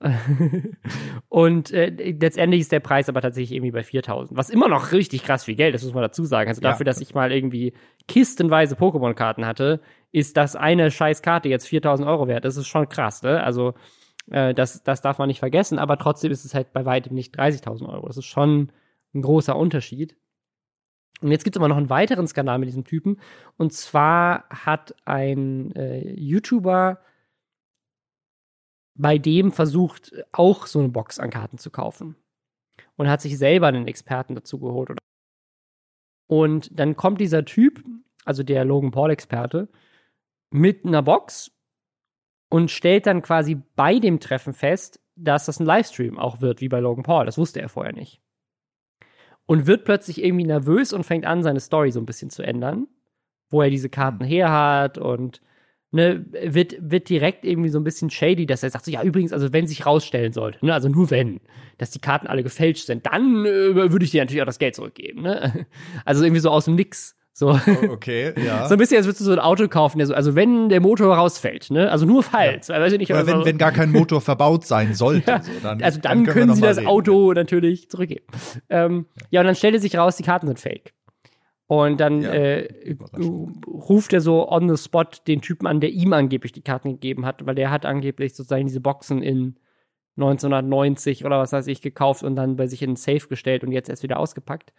[LAUGHS] und äh, letztendlich ist der Preis aber tatsächlich irgendwie bei 4000, was immer noch richtig krass viel Geld ist, muss man dazu sagen. Also dafür, ja. dass ich mal irgendwie kistenweise Pokémon-Karten hatte, ist das eine scheiß Karte jetzt 4000 Euro wert. Das ist schon krass, ne? Also äh, das, das darf man nicht vergessen, aber trotzdem ist es halt bei weitem nicht 30.000 Euro. Das ist schon ein großer Unterschied. Und jetzt gibt es aber noch einen weiteren Skandal mit diesem Typen. Und zwar hat ein äh, YouTuber bei dem versucht, auch so eine Box an Karten zu kaufen. Und hat sich selber einen Experten dazu geholt. Und dann kommt dieser Typ, also der Logan Paul-Experte, mit einer Box und stellt dann quasi bei dem Treffen fest, dass das ein Livestream auch wird, wie bei Logan Paul. Das wusste er vorher nicht und wird plötzlich irgendwie nervös und fängt an, seine Story so ein bisschen zu ändern, wo er diese Karten mhm. her hat und ne, wird, wird direkt irgendwie so ein bisschen shady, dass er sagt so, ja, übrigens, also wenn sich rausstellen sollte, ne, also nur wenn, dass die Karten alle gefälscht sind, dann äh, würde ich dir natürlich auch das Geld zurückgeben, ne? Also irgendwie so aus dem Nix. So. Oh, okay, ja. [LAUGHS] So ein bisschen, als würdest du so ein Auto kaufen, der so, also wenn der Motor rausfällt, ne? Also nur falls. Ja. Weiß ich nicht, Oder wenn, wenn gar kein Motor verbaut sein sollte. Ja. So, dann, also dann, dann können, können sie das Auto reden. natürlich zurückgeben. Ähm, ja, und dann stellte sich raus, die Karten sind fake. Und dann ja, äh, ruft er so on the spot den Typen an, der ihm angeblich die Karten gegeben hat, weil der hat angeblich sozusagen diese Boxen in 1990 oder was weiß ich gekauft und dann bei sich in ein Safe gestellt und jetzt erst wieder ausgepackt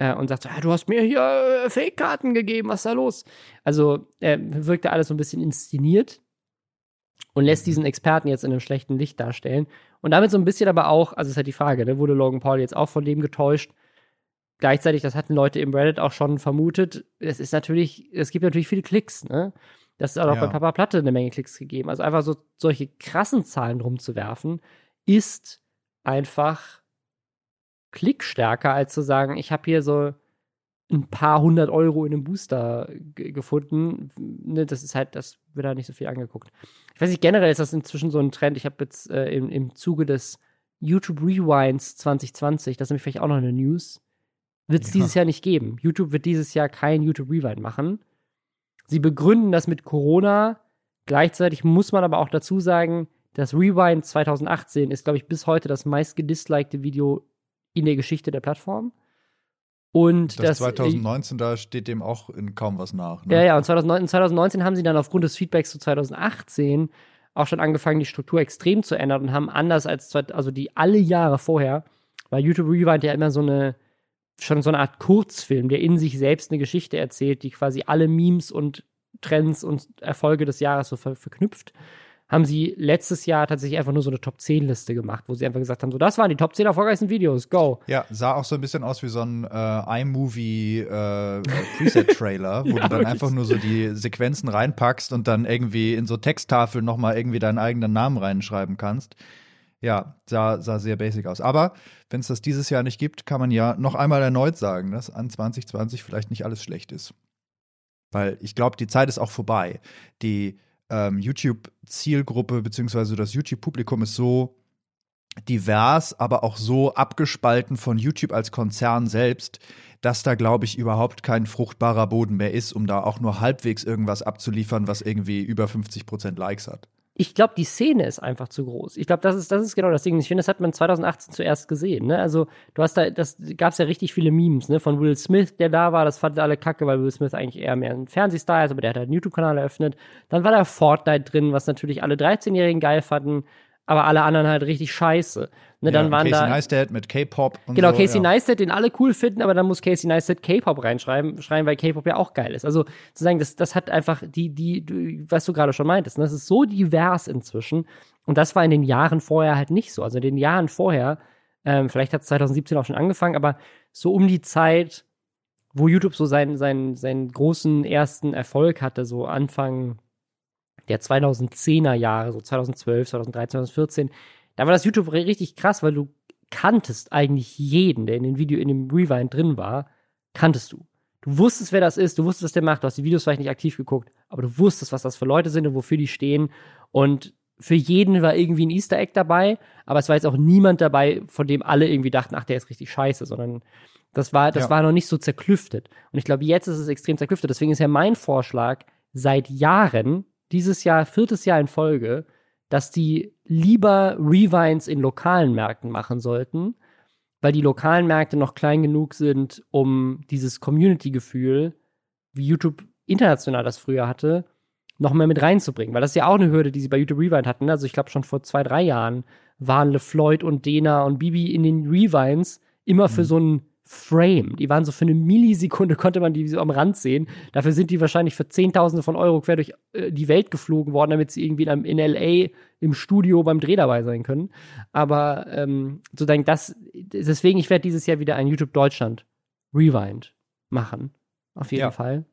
äh, und sagt ah, du hast mir hier äh, Fake-Karten gegeben, was ist da los? Also äh, wirkt da alles so ein bisschen inszeniert und lässt diesen Experten jetzt in einem schlechten Licht darstellen. Und damit so ein bisschen aber auch, also ist halt die Frage, ne, wurde Logan Paul jetzt auch von dem getäuscht? Gleichzeitig, das hatten Leute im Reddit auch schon vermutet, es ist natürlich, es gibt natürlich viele Klicks, ne? Das ist auch ja. bei Papa Platte eine Menge Klicks gegeben. Also einfach so solche krassen Zahlen rumzuwerfen, ist einfach klickstärker, als zu sagen, ich habe hier so ein paar hundert Euro in einem Booster gefunden. Ne, das ist halt, das wird da nicht so viel angeguckt. Ich weiß nicht, generell ist das inzwischen so ein Trend. Ich habe jetzt äh, im, im Zuge des YouTube Rewinds 2020, das ist nämlich vielleicht auch noch eine News, wird es ja. dieses Jahr nicht geben. YouTube wird dieses Jahr kein YouTube Rewind machen. Sie begründen das mit Corona. Gleichzeitig muss man aber auch dazu sagen, das Rewind 2018 ist, glaube ich, bis heute das meist gedislikte Video in der Geschichte der Plattform. Und Das, das, 2019, da steht dem auch in kaum was nach. Ne? Ja, ja, und 2019, 2019 haben sie dann aufgrund des Feedbacks zu 2018 auch schon angefangen, die Struktur extrem zu ändern und haben anders als, also die alle Jahre vorher, weil YouTube Rewind ja immer so eine, schon so eine Art Kurzfilm, der in sich selbst eine Geschichte erzählt, die quasi alle Memes und Trends und Erfolge des Jahres so ver verknüpft, haben sie letztes Jahr tatsächlich einfach nur so eine Top-10-Liste gemacht, wo sie einfach gesagt haben, so, das waren die Top 10 erfolgreichsten Videos, go. Ja, sah auch so ein bisschen aus wie so ein äh, iMovie äh, [LAUGHS] wo Ja, du dann wirklich. einfach nur so die Sequenzen reinpackst und dann irgendwie in so Texttafeln nochmal irgendwie deinen eigenen Namen reinschreiben kannst. Ja, sah, sah sehr basic aus. Aber wenn es das dieses Jahr nicht gibt, kann man ja noch einmal erneut sagen, dass an 2020 vielleicht nicht alles schlecht ist. Weil ich glaube, die Zeit ist auch vorbei. Die ähm, YouTube-Zielgruppe beziehungsweise das YouTube-Publikum ist so divers, aber auch so abgespalten von YouTube als Konzern selbst, dass da, glaube ich, überhaupt kein fruchtbarer Boden mehr ist, um da auch nur halbwegs irgendwas abzuliefern, was irgendwie über 50 Prozent Likes hat. Ich glaube, die Szene ist einfach zu groß. Ich glaube, das ist, das ist genau das Ding. Ich finde, das hat man 2018 zuerst gesehen. Ne? Also, du hast da, das gab es ja richtig viele Memes, ne? Von Will Smith, der da war, das fanden alle kacke, weil Will Smith eigentlich eher mehr ein Fernsehstar ist, aber der hat halt einen YouTube-Kanal eröffnet. Dann war da Fortnite drin, was natürlich alle 13-Jährigen geil fanden, aber alle anderen halt richtig scheiße. Ne? Dann ja, waren Casey da. Neistat mit K-Pop und Genau, so, Casey ja. Neistat, den alle cool finden, aber dann muss Casey Neistat K-Pop reinschreiben, schreiben, weil K-Pop ja auch geil ist. Also zu sagen, das, das hat einfach die, die, was du gerade schon meintest, ne? das ist so divers inzwischen. Und das war in den Jahren vorher halt nicht so. Also in den Jahren vorher, ähm, vielleicht hat es 2017 auch schon angefangen, aber so um die Zeit, wo YouTube so seinen, seinen, seinen großen ersten Erfolg hatte, so Anfang der 2010er Jahre, so 2012, 2013, 2014, da war das YouTube richtig krass, weil du kanntest eigentlich jeden, der in dem Video, in dem Rewind drin war, kanntest du. Du wusstest, wer das ist, du wusstest, was der macht, du hast die Videos vielleicht nicht aktiv geguckt, aber du wusstest, was das für Leute sind und wofür die stehen. Und für jeden war irgendwie ein Easter Egg dabei, aber es war jetzt auch niemand dabei, von dem alle irgendwie dachten, ach, der ist richtig scheiße, sondern das war, das Ja. war noch nicht so zerklüftet. Und ich glaube, jetzt ist es extrem zerklüftet. Deswegen ist ja mein Vorschlag seit Jahren, dieses Jahr, viertes Jahr in Folge, dass die lieber Rewinds in lokalen Märkten machen sollten, weil die lokalen Märkte noch klein genug sind, um dieses Community-Gefühl, wie YouTube international das früher hatte, noch mehr mit reinzubringen. Weil das ist ja auch eine Hürde, die sie bei YouTube Rewind hatten. Also ich glaube, schon vor zwei, drei Jahren waren LeFloid und Dena und Bibi in den Rewinds immer für so einen Frame. Die waren so für eine Millisekunde, konnte man die so am Rand sehen. Dafür sind die wahrscheinlich für Zehntausende von Euro quer durch äh, die Welt geflogen worden, damit sie irgendwie in, einem- in LA im Studio beim Dreh dabei sein können. Aber ähm, sozusagen das, deswegen, ich werde dieses Jahr wieder ein YouTube Deutschland Rewind machen. Auf jeden Ja. Fall.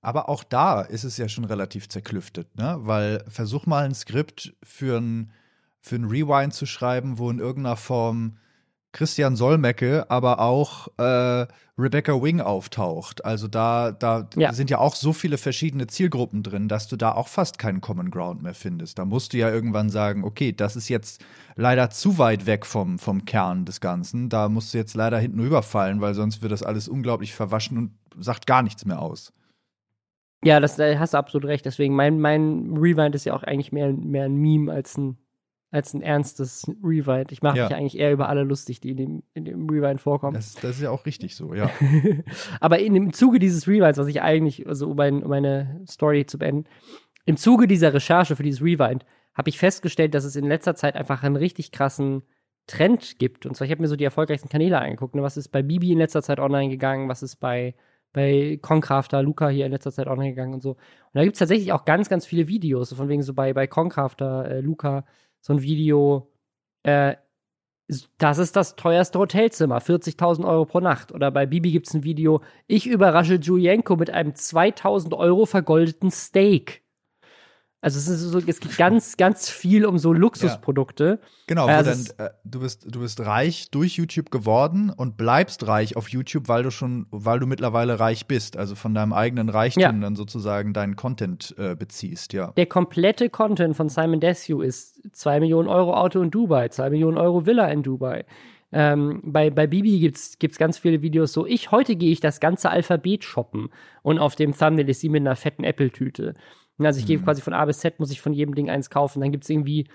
Aber auch da ist es ja schon relativ zerklüftet, ne? Weil versuch mal ein Skript für ein, für ein Rewind zu schreiben, wo in irgendeiner Form Christian Solmecke, aber auch äh, Rebecca Wing auftaucht. Also da, da Ja. sind ja auch so viele verschiedene Zielgruppen drin, dass du da auch fast keinen Common Ground mehr findest. Da musst du ja irgendwann sagen, okay, das ist jetzt leider zu weit weg vom, vom Kern des Ganzen. Da musst du jetzt leider hinten rüberfallen, weil sonst wird das alles unglaublich verwaschen und sagt gar nichts mehr aus. Ja, das da hast du absolut recht. Deswegen, mein, mein Rewind ist ja auch eigentlich mehr, mehr ein Meme als ein, als ein ernstes Rewind. Ich mache Ja. mich eigentlich eher über alle lustig, die in dem, in dem Rewind vorkommen. Das, das ist ja auch richtig so, ja. [LAUGHS] Aber in dem Zuge dieses Rewinds, was ich eigentlich, also um, mein, um meine Story zu beenden, im Zuge dieser Recherche für dieses Rewind habe ich festgestellt, dass es in letzter Zeit einfach einen richtig krassen Trend gibt. Und zwar, ich habe mir so die erfolgreichsten Kanäle angeguckt. Ne? Was ist bei Bibi in letzter Zeit online gegangen? Was ist bei, bei Concrafter, Luca hier in letzter Zeit online gegangen und so. Und da gibt es tatsächlich auch ganz, ganz viele Videos. So von wegen so bei, bei Concrafter, äh, Luca, so ein Video, äh, das ist das teuerste Hotelzimmer, 40.000 Euro pro Nacht. Oder bei Bibi gibt es ein Video, ich überrasche Julienko mit einem 2.000 Euro vergoldeten Steak. Also es, ist so, es geht ganz, ganz viel um so Luxusprodukte. Genau, Ja, wo es dann, ist- äh, du, bist, du bist reich durch YouTube geworden und bleibst reich auf YouTube, weil du schon, weil du mittlerweile reich bist. Also von deinem eigenen Reichtum Ja. dann sozusagen deinen Content äh, beziehst, ja. Der komplette Content von Simon Desue ist 2 Millionen Euro Auto in Dubai, 2 Millionen Euro Villa in Dubai. Ähm, bei, bei Bibi gibt's gibt's ganz viele Videos so, ich, heute gehe ich das ganze Alphabet shoppen. Und auf dem Thumbnail ist sie mit einer fetten Apple-Tüte. Also ich gehe quasi von A bis Z, muss ich von jedem Ding eins kaufen. Dann gibt's irgendwie,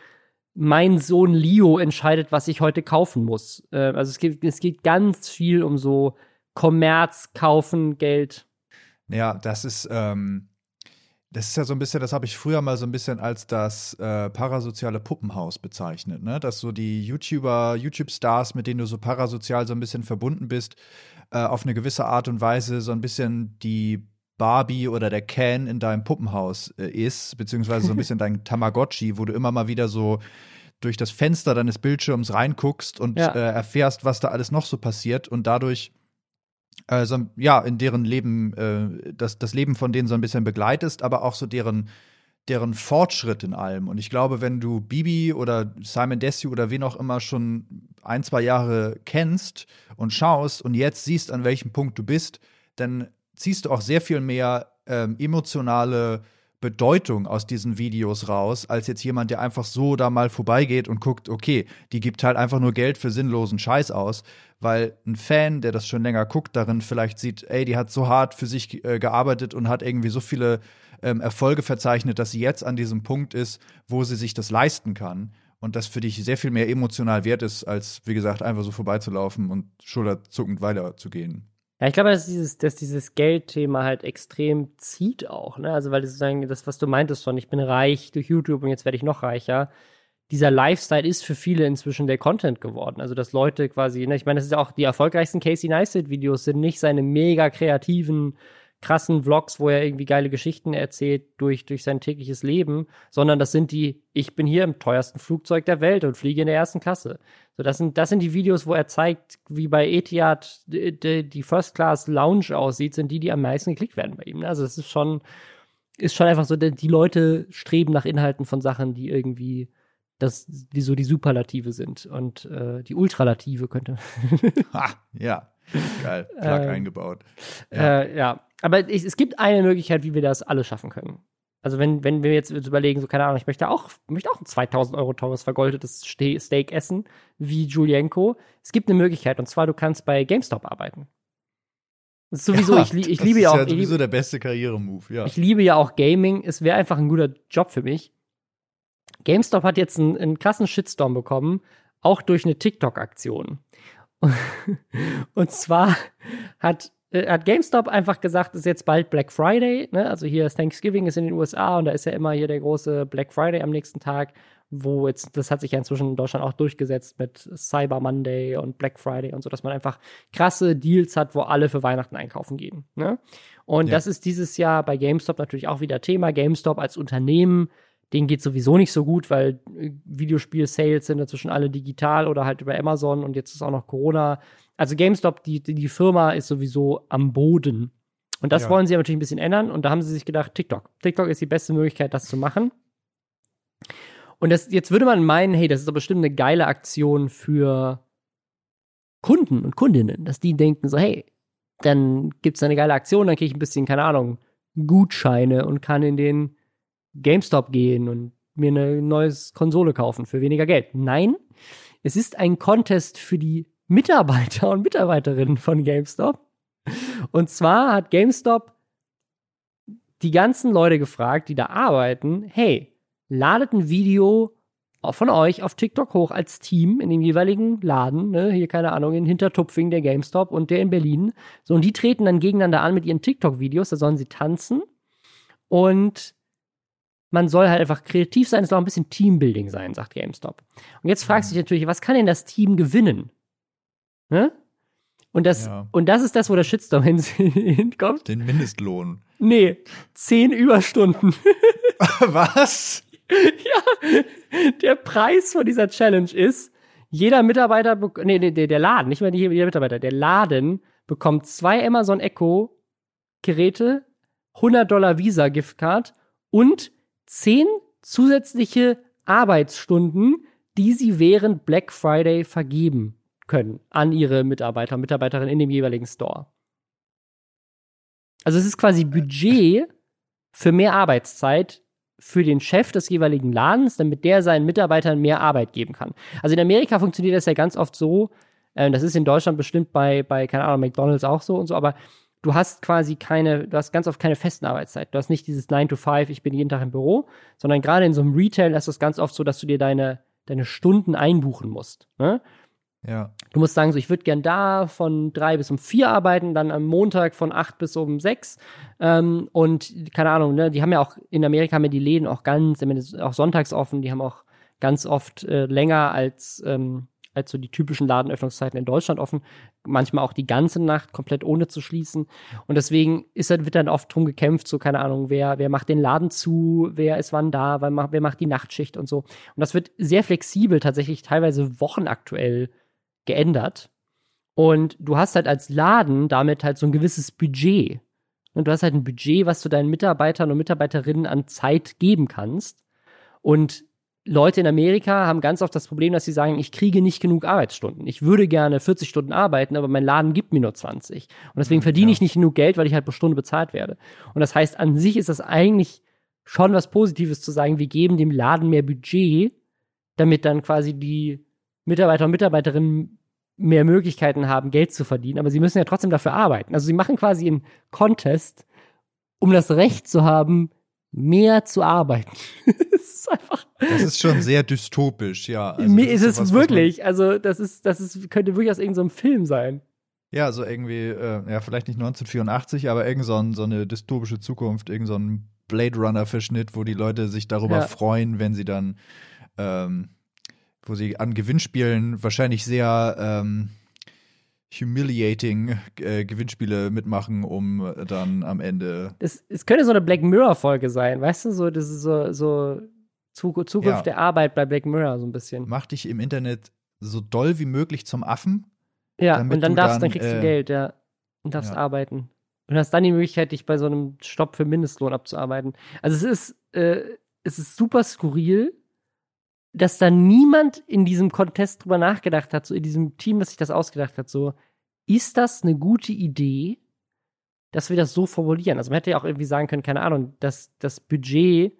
mein Sohn Leo entscheidet, was ich heute kaufen muss. Äh, also es geht, es geht ganz viel um so Kommerz, Kaufen, Geld. Ja, das ist, ähm, das ist ja so ein bisschen, das habe ich früher mal so ein bisschen als das äh, parasoziale Puppenhaus bezeichnet, ne? Dass so die YouTuber, YouTube-Stars, mit denen du so parasozial so ein bisschen verbunden bist, äh, auf eine gewisse Art und Weise so ein bisschen die Barbie oder der Ken in deinem Puppenhaus äh, ist, beziehungsweise so ein bisschen [LAUGHS] dein Tamagotchi, wo du immer mal wieder so durch das Fenster deines Bildschirms reinguckst und Ja. äh, erfährst, was da alles noch so passiert und dadurch äh, so, ja, in deren Leben, äh, das, das Leben von denen so ein bisschen begleitest, aber auch so deren, deren Fortschritt in allem. Und ich glaube, wenn du Bibi oder Simon Desue oder wen auch immer schon ein, zwei Jahre kennst und schaust und jetzt siehst, an welchem Punkt du bist, dann ziehst du auch sehr viel mehr ähm, emotionale Bedeutung aus diesen Videos raus, als jetzt jemand, der einfach so da mal vorbeigeht und guckt, okay, die gibt halt einfach nur Geld für sinnlosen Scheiß aus, weil ein Fan, der das schon länger guckt, darin vielleicht sieht, ey, die hat so hart für sich äh, gearbeitet und hat irgendwie so viele ähm, Erfolge verzeichnet, dass sie jetzt an diesem Punkt ist, wo sie sich das leisten kann. Und das für dich sehr viel mehr emotional wert ist, als, wie gesagt, einfach so vorbeizulaufen und schulterzuckend weiterzugehen. Ja, ich glaube, dass dieses, dass dieses Geldthema halt extrem zieht auch, ne? Also, weil sozusagen, das, was du meintest schon, ich bin reich durch YouTube und jetzt werde ich noch reicher. Dieser Lifestyle ist für viele inzwischen der Content geworden. Also, dass Leute quasi, ne, ich meine, das ist ja auch die erfolgreichsten Casey Neistat-Videos sind nicht seine mega kreativen, krassen Vlogs, wo er irgendwie geile Geschichten erzählt durch, durch sein tägliches Leben, sondern das sind die, ich bin hier im teuersten Flugzeug der Welt und fliege in der ersten Klasse. So, das sind, das sind die Videos, wo er zeigt, wie bei Etihad die, die, die First Class Lounge aussieht, sind die, die am meisten geklickt werden bei ihm. Also, es ist schon, ist schon einfach so, die die Leute streben nach Inhalten von Sachen, die irgendwie das, die so die Superlative sind und äh, die Ultralative könnte. Ha, ja. Geil. Plug [LAUGHS] Ähm, eingebaut. Ja. Äh, ja. Aber es, es gibt eine Möglichkeit, wie wir das alle schaffen können. Also wenn, wenn wir jetzt überlegen, so keine Ahnung, ich möchte auch, möchte auch ein 2000 Euro teures vergoldetes Ste Steak essen, wie Julienko. Es gibt eine Möglichkeit, und zwar du kannst bei GameStop arbeiten. Das ist sowieso, Ja, ich, ich das liebe ist ja auch, ja ich sowieso der beste Karrieremove, ja. ich liebe ja auch Gaming. Es wäre einfach ein guter Job für mich. GameStop hat jetzt einen, einen krassen Shitstorm bekommen, auch durch eine TikTok-Aktion. [LAUGHS] Und zwar hat, hat GameStop einfach gesagt, es ist jetzt bald Black Friday. Ne? Also hier ist Thanksgiving ist in den USA und da ist ja immer hier der große Black Friday am nächsten Tag, wo jetzt, das hat sich ja inzwischen in Deutschland auch durchgesetzt mit Cyber Monday und Black Friday und so, dass man einfach krasse Deals hat, wo alle für Weihnachten einkaufen gehen. Ne? Und Ja. das ist dieses Jahr bei GameStop natürlich auch wieder Thema. GameStop als Unternehmen, denen geht sowieso nicht so gut, weil äh, Videospiel-Sales sind inzwischen alle digital oder halt über Amazon und jetzt ist auch noch Corona. Also GameStop, die, die, Firma ist sowieso am Boden. Und das Ja. wollen sie natürlich ein bisschen ändern. Und da haben sie sich gedacht, TikTok. TikTok ist die beste Möglichkeit, das zu machen. Und das, jetzt würde man meinen, hey, das ist doch bestimmt eine geile Aktion für Kunden und Kundinnen, dass die denken so, hey, dann gibt's eine geile Aktion, dann kriege ich ein bisschen, keine Ahnung, Gutscheine und kann in den GameStop gehen und mir eine neues Konsole kaufen für weniger Geld. Nein, es ist ein Contest für die Mitarbeiter und Mitarbeiterinnen von GameStop. Und zwar hat GameStop die ganzen Leute gefragt, die da arbeiten, hey, ladet ein Video von euch auf TikTok hoch als Team in dem jeweiligen Laden, ne? hier keine Ahnung, in Hintertupfing der GameStop und der in Berlin. So, und die treten dann gegeneinander an mit ihren TikTok-Videos, da sollen sie tanzen und man soll halt einfach kreativ sein, es soll auch ein bisschen Teambuilding sein, sagt GameStop. Und jetzt fragst du dich natürlich, was kann denn das Team gewinnen? Ne? Und das, Ja. und das ist das, wo der Shitstorm hin- [LAUGHS] hinkommt. Den Mindestlohn. Nee, zehn Überstunden. [LAUGHS] [LAUGHS] Was? ja, der Preis von dieser Challenge ist, jeder Mitarbeiter, nee, nee, der Laden, nicht mal die- jeder Mitarbeiter, der Laden bekommt zwei Amazon Echo Geräte, 100 Dollar Visa Giftcard und 10 zusätzliche Arbeitsstunden, die sie während Black Friday vergeben können an ihre Mitarbeiter und Mitarbeiterinnen in dem jeweiligen Store. Also es ist quasi Budget für mehr Arbeitszeit für den Chef des jeweiligen Ladens, damit der seinen Mitarbeitern mehr Arbeit geben kann. Also in Amerika funktioniert das ja ganz oft so, äh, das ist in Deutschland bestimmt bei, bei, keine Ahnung, McDonalds auch so und so, aber du hast quasi keine, du hast ganz oft keine festen Arbeitszeit. Du hast nicht dieses 9 to 5, ich bin jeden Tag im Büro, sondern gerade in so einem Retail ist es ganz oft so, dass du dir deine, deine Stunden einbuchen musst. Ne? Ja. Du musst sagen, so, ich würde gern da von drei bis um vier arbeiten, dann am Montag von acht bis um sechs. Ähm, und keine Ahnung, ne, die haben ja auch in Amerika haben ja die Läden auch ganz, auch sonntags offen, die haben auch ganz oft äh, länger als, ähm, als so die typischen Ladenöffnungszeiten in Deutschland offen. Manchmal auch die ganze Nacht komplett ohne zu schließen. Und deswegen ist, wird dann oft drum gekämpft, so keine Ahnung, wer, wer macht den Laden zu, wer ist wann da, wer macht, wer macht die Nachtschicht und so. Und das wird sehr flexibel, tatsächlich teilweise wochenaktuell geändert. Und du hast halt als Laden damit halt so ein gewisses Budget. Und du hast halt ein Budget, was du deinen Mitarbeitern und Mitarbeiterinnen an Zeit geben kannst. Und Leute in Amerika haben ganz oft das Problem, dass sie sagen, ich kriege nicht genug Arbeitsstunden. Ich würde gerne 40 Stunden arbeiten, aber mein Laden gibt mir nur 20. Und deswegen verdiene ja. ich nicht genug Geld, weil ich halt pro Stunde bezahlt werde. Und das heißt, an sich ist das eigentlich schon was Positives zu sagen, wir geben dem Laden mehr Budget, damit dann quasi die Mitarbeiter und Mitarbeiterinnen mehr Möglichkeiten haben, Geld zu verdienen, aber sie müssen ja trotzdem dafür arbeiten. Also sie machen quasi einen Contest, um das Recht zu haben, mehr zu arbeiten. [LAUGHS] das ist einfach. Das ist schon sehr dystopisch, ja. Also mir ist es sowas, wirklich. Also das ist, das ist, könnte wirklich aus irgendeinem Film sein. Ja, so irgendwie, äh, ja, vielleicht nicht 1984, aber irgend so, ein, so eine dystopische Zukunft, irgend so ein Blade Runner-Verschnitt, wo die Leute sich darüber Ja. freuen, wenn sie dann, ähm, wo sie an Gewinnspielen wahrscheinlich sehr ähm, humiliating äh, Gewinnspiele mitmachen, um dann am Ende. Das, es könnte so eine Black Mirror-Folge sein, weißt du? So, das ist so, so Zu- Zukunft Ja. der Arbeit bei Black Mirror so ein bisschen. Mach dich im Internet so doll wie möglich zum Affen. Ja, und dann du darfst dann, dann kriegst du äh, Geld, ja. Und darfst ja. arbeiten. Und hast dann die Möglichkeit, dich bei so einem Stopp für Mindestlohn abzuarbeiten. Also es ist, äh, es ist super skurril, dass da niemand in diesem Contest drüber nachgedacht hat, so in diesem Team, das sich das ausgedacht hat, so, ist das eine gute Idee, dass wir das so formulieren? Also man hätte ja auch irgendwie sagen können, keine Ahnung, dass das Budget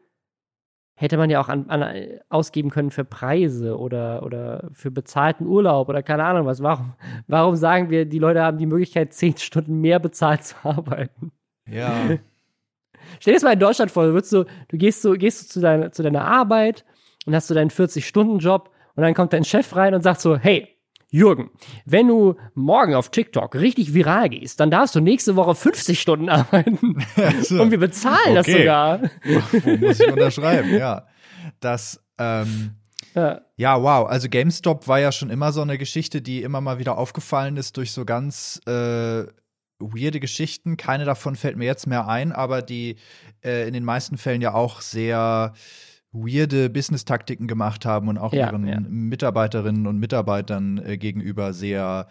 hätte man ja auch an, an, ausgeben können für Preise oder, oder für bezahlten Urlaub oder keine Ahnung was. Warum, warum sagen wir, die Leute haben die Möglichkeit, zehn Stunden mehr bezahlt zu arbeiten? Ja. [LAUGHS] Stell dir das mal in Deutschland vor, du, würdest so, du gehst so, gehst so zu, deiner, zu deiner Arbeit und hast so deinen 40-Stunden-Job und dann kommt dein Chef rein und sagt so, hey, Jürgen, wenn du morgen auf TikTok richtig viral gehst, dann darfst du nächste Woche 50 Stunden [LAUGHS] arbeiten. So. Und wir bezahlen das Okay. sogar. Wo muss ich unterschreiben? Ja. Das, ähm, Ja. Ja, wow. Also GameStop war ja schon immer so eine Geschichte, die immer mal wieder aufgefallen ist durch so ganz äh, weirde Geschichten. Keine davon fällt mir jetzt mehr ein, aber die äh, in den meisten Fällen ja auch sehr weirde Business-Taktiken gemacht haben und auch Ja, ihren ja. Mitarbeiterinnen und Mitarbeitern äh, gegenüber sehr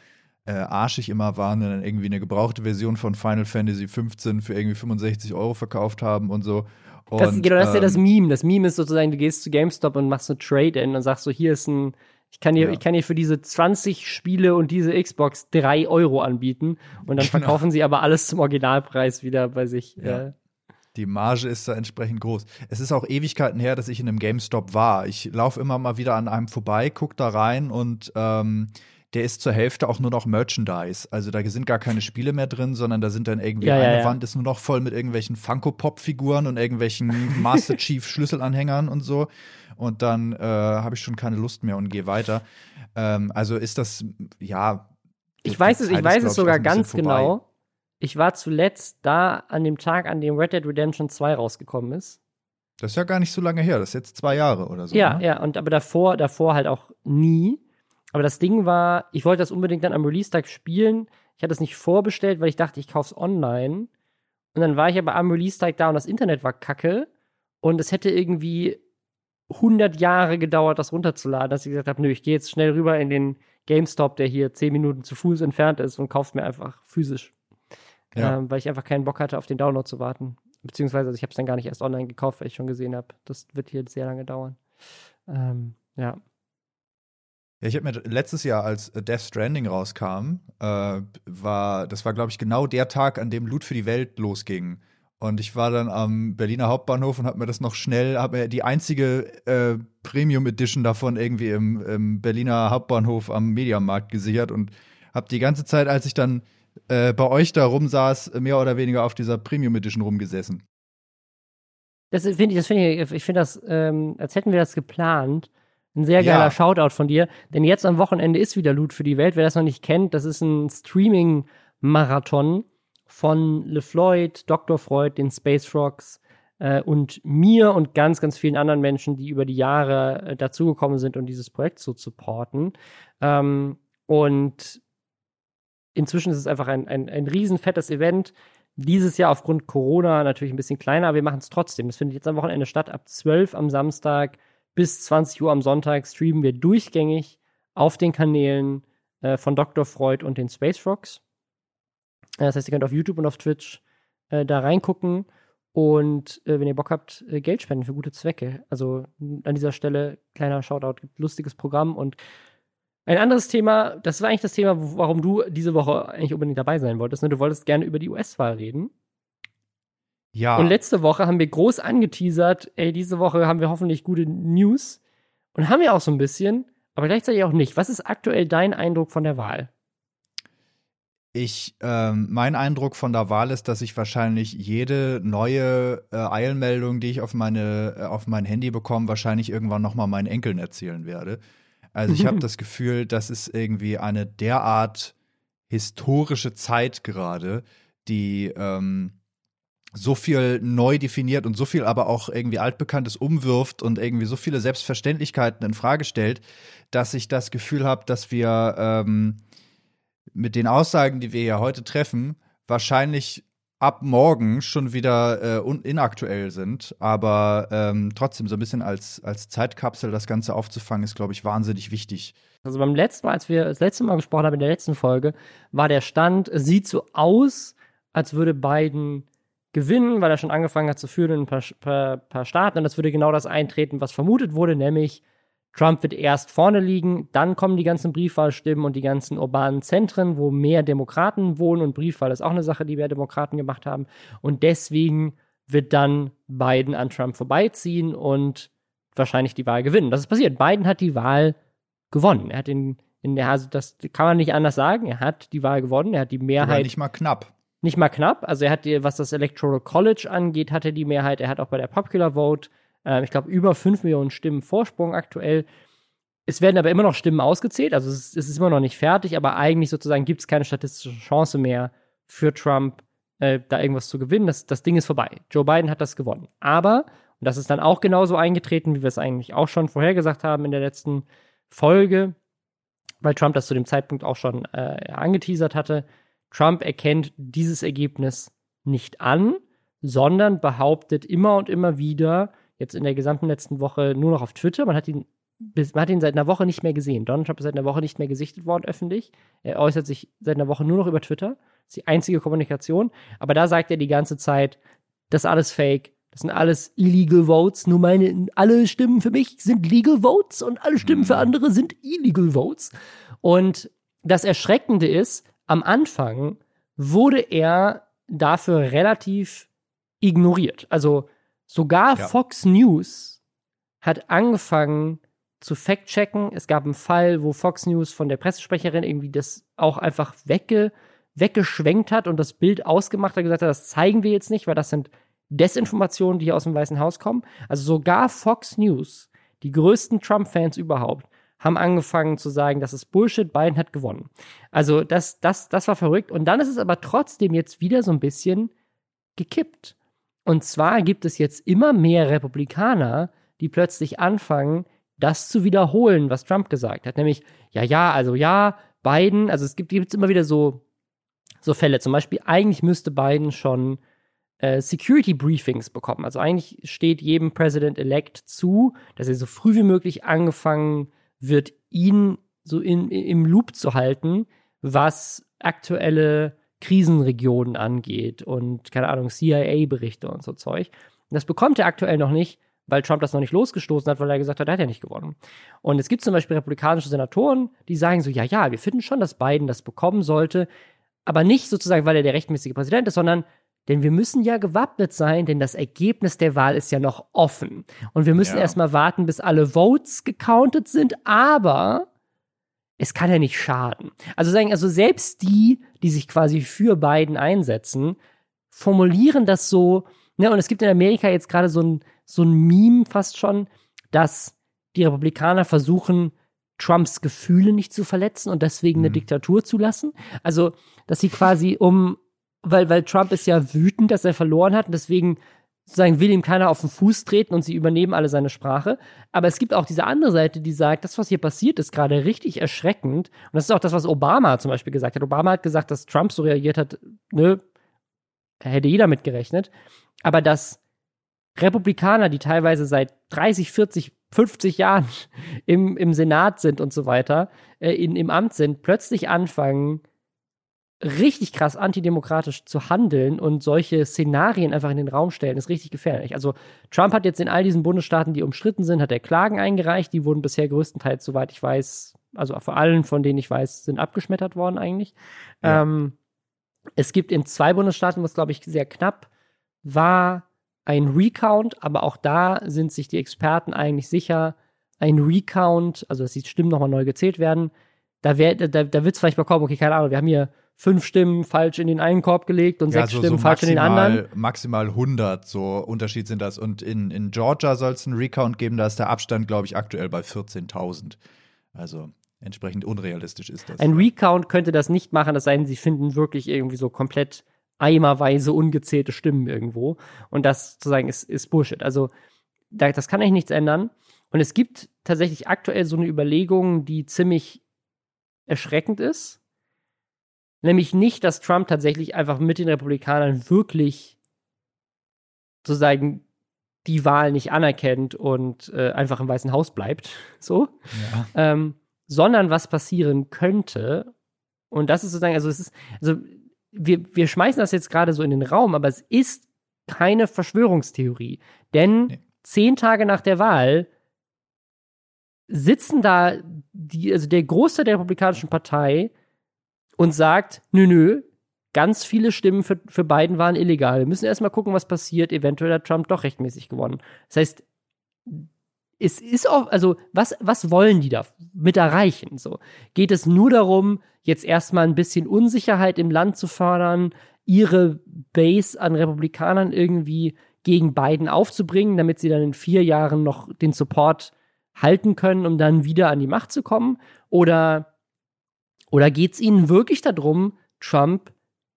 äh, arschig immer waren und dann irgendwie eine gebrauchte Version von Final Fantasy 15 für irgendwie 65 Euro verkauft haben und so. Und, Das, genau, das ist ja das ähm, Meme. Das Meme ist sozusagen, du gehst zu GameStop und machst eine Trade-In und sagst so, hier ist ein, ich kann dir, Ja. ich kann dir für diese 20 Spiele und diese Xbox 3 Euro anbieten und dann Genau. verkaufen sie aber alles zum Originalpreis wieder bei sich. Ja. Äh, Die Marge ist da entsprechend groß. Es ist auch Ewigkeiten her, dass ich in einem GameStop war. Ich laufe immer mal wieder an einem vorbei, guck da rein und ähm, der ist zur Hälfte auch nur noch Merchandise. Also da sind gar keine Spiele mehr drin, sondern da sind dann irgendwie Ja, ja, eine ja. Wand ist nur noch voll mit irgendwelchen Funko-Pop-Figuren und irgendwelchen [LAUGHS] Master Chief-Schlüsselanhängern und so. Und dann äh, habe ich schon keine Lust mehr und gehe weiter. Ähm, also ist das, ja. ich weiß es, ich weiß es sogar ganz genau. Ich war zuletzt da an dem Tag, an dem Red Dead Redemption 2 rausgekommen ist. Das ist ja gar nicht so lange her. Das ist jetzt zwei Jahre oder so. Ja, ne? ja, und aber davor, davor halt auch nie. Aber das Ding war, ich wollte das unbedingt dann am Release-Tag spielen. Ich hatte es nicht vorbestellt, weil ich dachte, ich kauf's online. Und dann war ich aber am Release-Tag da und das Internet war kacke. Und es hätte irgendwie 100 Jahre gedauert, das runterzuladen, dass ich gesagt habe, nö, ich gehe jetzt schnell rüber in den GameStop, der hier 10 Minuten zu Fuß entfernt ist und kaufe mir einfach physisch. Ja. Ähm, weil ich einfach keinen Bock hatte, auf den Download zu warten. Beziehungsweise, also ich habe es dann gar nicht erst online gekauft, weil ich schon gesehen habe, das wird hier sehr lange dauern. Ähm, ja. Ja, ich habe mir letztes Jahr, als äh, Death Stranding rauskam, äh, war, das war, glaube ich, genau der Tag, an dem Loot für die Welt losging. Und ich war dann am Berliner Hauptbahnhof und habe mir das noch schnell, habe mir die einzige äh, Premium Edition davon irgendwie im, im Berliner Hauptbahnhof am Mediamarkt gesichert und habe die ganze Zeit, als ich dann äh, bei euch da rumsaß, mehr oder weniger auf dieser Premium Edition rumgesessen. Das finde ich, das finde ich, ich finde das, ähm, als hätten wir das geplant, Ein sehr geiler Ja. Shoutout von dir. Denn jetzt am Wochenende ist wieder Loot für die Welt. Wer das noch nicht kennt, das ist ein Streaming-Marathon von LeFloid, Dr. Freud, den Space Rocks äh, und mir und ganz, ganz vielen anderen Menschen, die über die Jahre äh, dazugekommen sind, um dieses Projekt zu supporten. Ähm, und inzwischen ist es einfach ein, ein, ein riesen fettes Event. Dieses Jahr aufgrund Corona natürlich ein bisschen kleiner, aber wir machen es trotzdem. Es findet jetzt am Wochenende statt. Ab 12 am Samstag bis 20 Uhr am Sonntag streamen wir durchgängig auf den Kanälen äh, von Dr. Freud und den Space Rocks. Äh, Das heißt, ihr könnt auf YouTube und auf Twitch äh, da reingucken und äh, wenn ihr Bock habt, äh, Geld spenden für gute Zwecke. Also an dieser Stelle kleiner Shoutout, gibt lustiges Programm und ein anderes Thema, das war eigentlich das Thema, warum du diese Woche eigentlich unbedingt dabei sein wolltest. Ne? Du wolltest gerne über die US-Wahl reden. Ja. Und letzte Woche haben wir groß angeteasert, ey, diese Woche haben wir hoffentlich gute News. Und haben wir auch so ein bisschen, aber gleichzeitig auch nicht. Was ist aktuell dein Eindruck von der Wahl? Ich, ähm, mein Eindruck von der Wahl ist, dass ich wahrscheinlich jede neue äh, Eilmeldung, die ich auf meine, äh, auf mein Handy bekomme, wahrscheinlich irgendwann noch mal meinen Enkeln erzählen werde. Also ich habe [LAUGHS] das Gefühl, das ist irgendwie eine derart historische Zeit gerade, die ähm, so viel neu definiert und so viel aber auch irgendwie altbekanntes umwirft und irgendwie so viele Selbstverständlichkeiten in Frage stellt, dass ich das Gefühl habe, dass wir ähm, mit den Aussagen, die wir ja heute treffen, wahrscheinlich ab morgen schon wieder äh, inaktuell sind. Aber ähm, trotzdem so ein bisschen als, als Zeitkapsel das Ganze aufzufangen, ist, glaube ich, wahnsinnig wichtig. Also beim letzten Mal, als wir das letzte Mal gesprochen haben, in der letzten Folge, war der Stand, sieht so aus, als würde Biden gewinnen, weil er schon angefangen hat zu führen in ein paar, paar, paar Staaten. Und das würde genau das eintreten, was vermutet wurde, nämlich Trump wird erst vorne liegen, dann kommen die ganzen Briefwahlstimmen und die ganzen urbanen Zentren, wo mehr Demokraten wohnen. Und Briefwahl ist auch eine Sache, die mehr Demokraten gemacht haben. Und deswegen wird dann Biden an Trump vorbeiziehen und wahrscheinlich die Wahl gewinnen. Das ist passiert. Biden hat die Wahl gewonnen. Er hat in, in der, also das kann man nicht anders sagen. Er hat die Wahl gewonnen. Er hat die Mehrheit nicht mal knapp. nicht mal knapp. Also er hat, was das Electoral College angeht, hat er die Mehrheit. Er hat auch bei der Popular Vote, ähm, ich glaube, über 5 Millionen Stimmen Vorsprung aktuell. Es werden aber immer noch Stimmen ausgezählt. Also es ist, es ist immer noch nicht fertig, aber eigentlich sozusagen gibt es keine statistische Chance mehr für Trump, äh, da irgendwas zu gewinnen. Das, das Ding ist vorbei. Joe Biden hat das gewonnen. Aber, und das ist dann auch genauso eingetreten, wie wir es eigentlich auch schon vorhergesagt haben in der letzten Folge, weil Trump das zu dem Zeitpunkt auch schon äh, angeteasert hatte, Trump erkennt dieses Ergebnis nicht an, sondern behauptet immer und immer wieder, jetzt in der gesamten letzten Woche nur noch auf Twitter, man hat ihn, bis- man hat ihn seit einer Woche nicht mehr gesehen. Donald Trump ist seit einer Woche nicht mehr gesichtet worden öffentlich. Er äußert sich seit einer Woche nur noch über Twitter. Das ist die einzige Kommunikation. Aber da sagt er die ganze Zeit, das ist alles fake. Das sind alles illegal votes. Nur meine, alle Stimmen für mich sind legal votes und alle Stimmen für andere sind illegal votes. Und das Erschreckende ist, am Anfang wurde er dafür relativ ignoriert. Also sogar Ja. Fox News hat angefangen zu fact-checken. Es gab einen Fall, wo Fox News von der Pressesprecherin irgendwie das auch einfach wegge weggeschwenkt hat und das Bild ausgemacht hat, gesagt hat, das zeigen wir jetzt nicht, weil das sind Desinformationen, die hier aus dem Weißen Haus kommen. Also sogar Fox News, die größten Trump-Fans überhaupt, haben angefangen zu sagen, das ist Bullshit, Biden hat gewonnen. Also das, das, das war verrückt. Und dann ist es aber trotzdem jetzt wieder so ein bisschen gekippt. Und zwar gibt es jetzt immer mehr Republikaner, die plötzlich anfangen, das zu wiederholen, was Trump gesagt hat. Nämlich, ja, ja, also ja, Biden, also es gibt gibt's immer wieder so, so Fälle. Zum Beispiel, eigentlich müsste Biden schon äh, Security Briefings bekommen. Also eigentlich steht jedem President-elect zu, dass er so früh wie möglich angefangen wird, ihn so in, im Loop zu halten, was aktuelle Krisenregionen angeht und, keine Ahnung, CIA-Berichte und so Zeug. Und das bekommt er aktuell noch nicht, weil Trump das noch nicht losgestoßen hat, weil er gesagt hat, er hat ja nicht gewonnen. Und es gibt zum Beispiel republikanische Senatoren, die sagen so, ja, ja, wir finden schon, dass Biden das bekommen sollte, aber nicht sozusagen, weil er der rechtmäßige Präsident ist, sondern denn wir müssen ja gewappnet sein, denn das Ergebnis der Wahl ist ja noch offen. Und wir müssen Ja. erstmal warten, bis alle Votes gecountet sind, aber es kann ja nicht schaden. Also sagen, also selbst die, die sich quasi für Biden einsetzen, formulieren das so, ne, und es gibt in Amerika jetzt gerade so ein, so ein Meme fast schon, dass die Republikaner versuchen, Trumps Gefühle nicht zu verletzen und deswegen eine Mhm. Diktatur zu lassen. Also, dass sie quasi um, weil, weil Trump ist ja wütend, dass er verloren hat und deswegen sozusagen will ihm keiner auf den Fuß treten und sie übernehmen alle seine Sprache. Aber es gibt auch diese andere Seite, die sagt, das, was hier passiert, ist gerade richtig erschreckend. Und das ist auch das, was Obama zum Beispiel gesagt hat. Obama hat gesagt, dass Trump so reagiert hat, ne, da hätte jeder mit gerechnet. Aber dass Republikaner, die teilweise seit 30, 40, 50 Jahren im, im Senat sind und so weiter, äh, in, im Amt sind, plötzlich anfangen, richtig krass antidemokratisch zu handeln und solche Szenarien einfach in den Raum stellen, ist richtig gefährlich. Also Trump hat jetzt in all diesen Bundesstaaten, die umstritten sind, hat er Klagen eingereicht. Die wurden bisher größtenteils, soweit ich weiß, also vor allen von denen ich weiß, sind abgeschmettert worden eigentlich. Ja. Ähm, es gibt in zwei Bundesstaaten, was glaube ich sehr knapp war, ein Recount, aber auch da sind sich die Experten eigentlich sicher, ein Recount, also dass die Stimmen nochmal neu gezählt werden, da, wär, da, da wird es vielleicht mal kommen, okay, keine Ahnung, wir haben hier fünf Stimmen falsch in den einen Korb gelegt und Ja, sechs so, Stimmen so falsch in den anderen. maximal, maximal 100, so Unterschied sind das. Und in, in Georgia soll es einen Recount geben, da ist der Abstand, glaube ich, aktuell bei 14.000. Also entsprechend unrealistisch ist das. Ein Recount könnte das nicht machen, es sei denn, sie finden wirklich irgendwie so komplett eimerweise ungezählte Stimmen irgendwo. Und das sozusagen ist, ist Bullshit. Also, da, das kann eigentlich nichts ändern. Und es gibt tatsächlich aktuell so eine Überlegung, die ziemlich erschreckend ist. Nämlich nicht, dass Trump tatsächlich einfach mit den Republikanern wirklich sozusagen die Wahl nicht anerkennt und äh, einfach im Weißen Haus bleibt. [LAUGHS] So ja. ähm, sondern was passieren könnte. Und das ist sozusagen, also es ist, also wir, wir schmeißen das jetzt gerade so in den Raum, aber es ist keine Verschwörungstheorie. Denn Nee. zehn Tage nach der Wahl sitzen da die, also der Großteil der Republikanischen Partei und sagt, nö, nö, ganz viele Stimmen für, für Biden waren illegal. Wir müssen erstmal gucken, was passiert. Eventuell hat Trump doch rechtmäßig gewonnen. Das heißt, es ist auch, also was, was wollen die da mit erreichen? So, geht es nur darum, jetzt erstmal ein bisschen Unsicherheit im Land zu fördern, ihre Base an Republikanern irgendwie gegen Biden aufzubringen, damit sie dann in vier Jahren noch den Support halten können, um dann wieder an die Macht zu kommen? Oder, oder geht es ihnen wirklich darum, Trump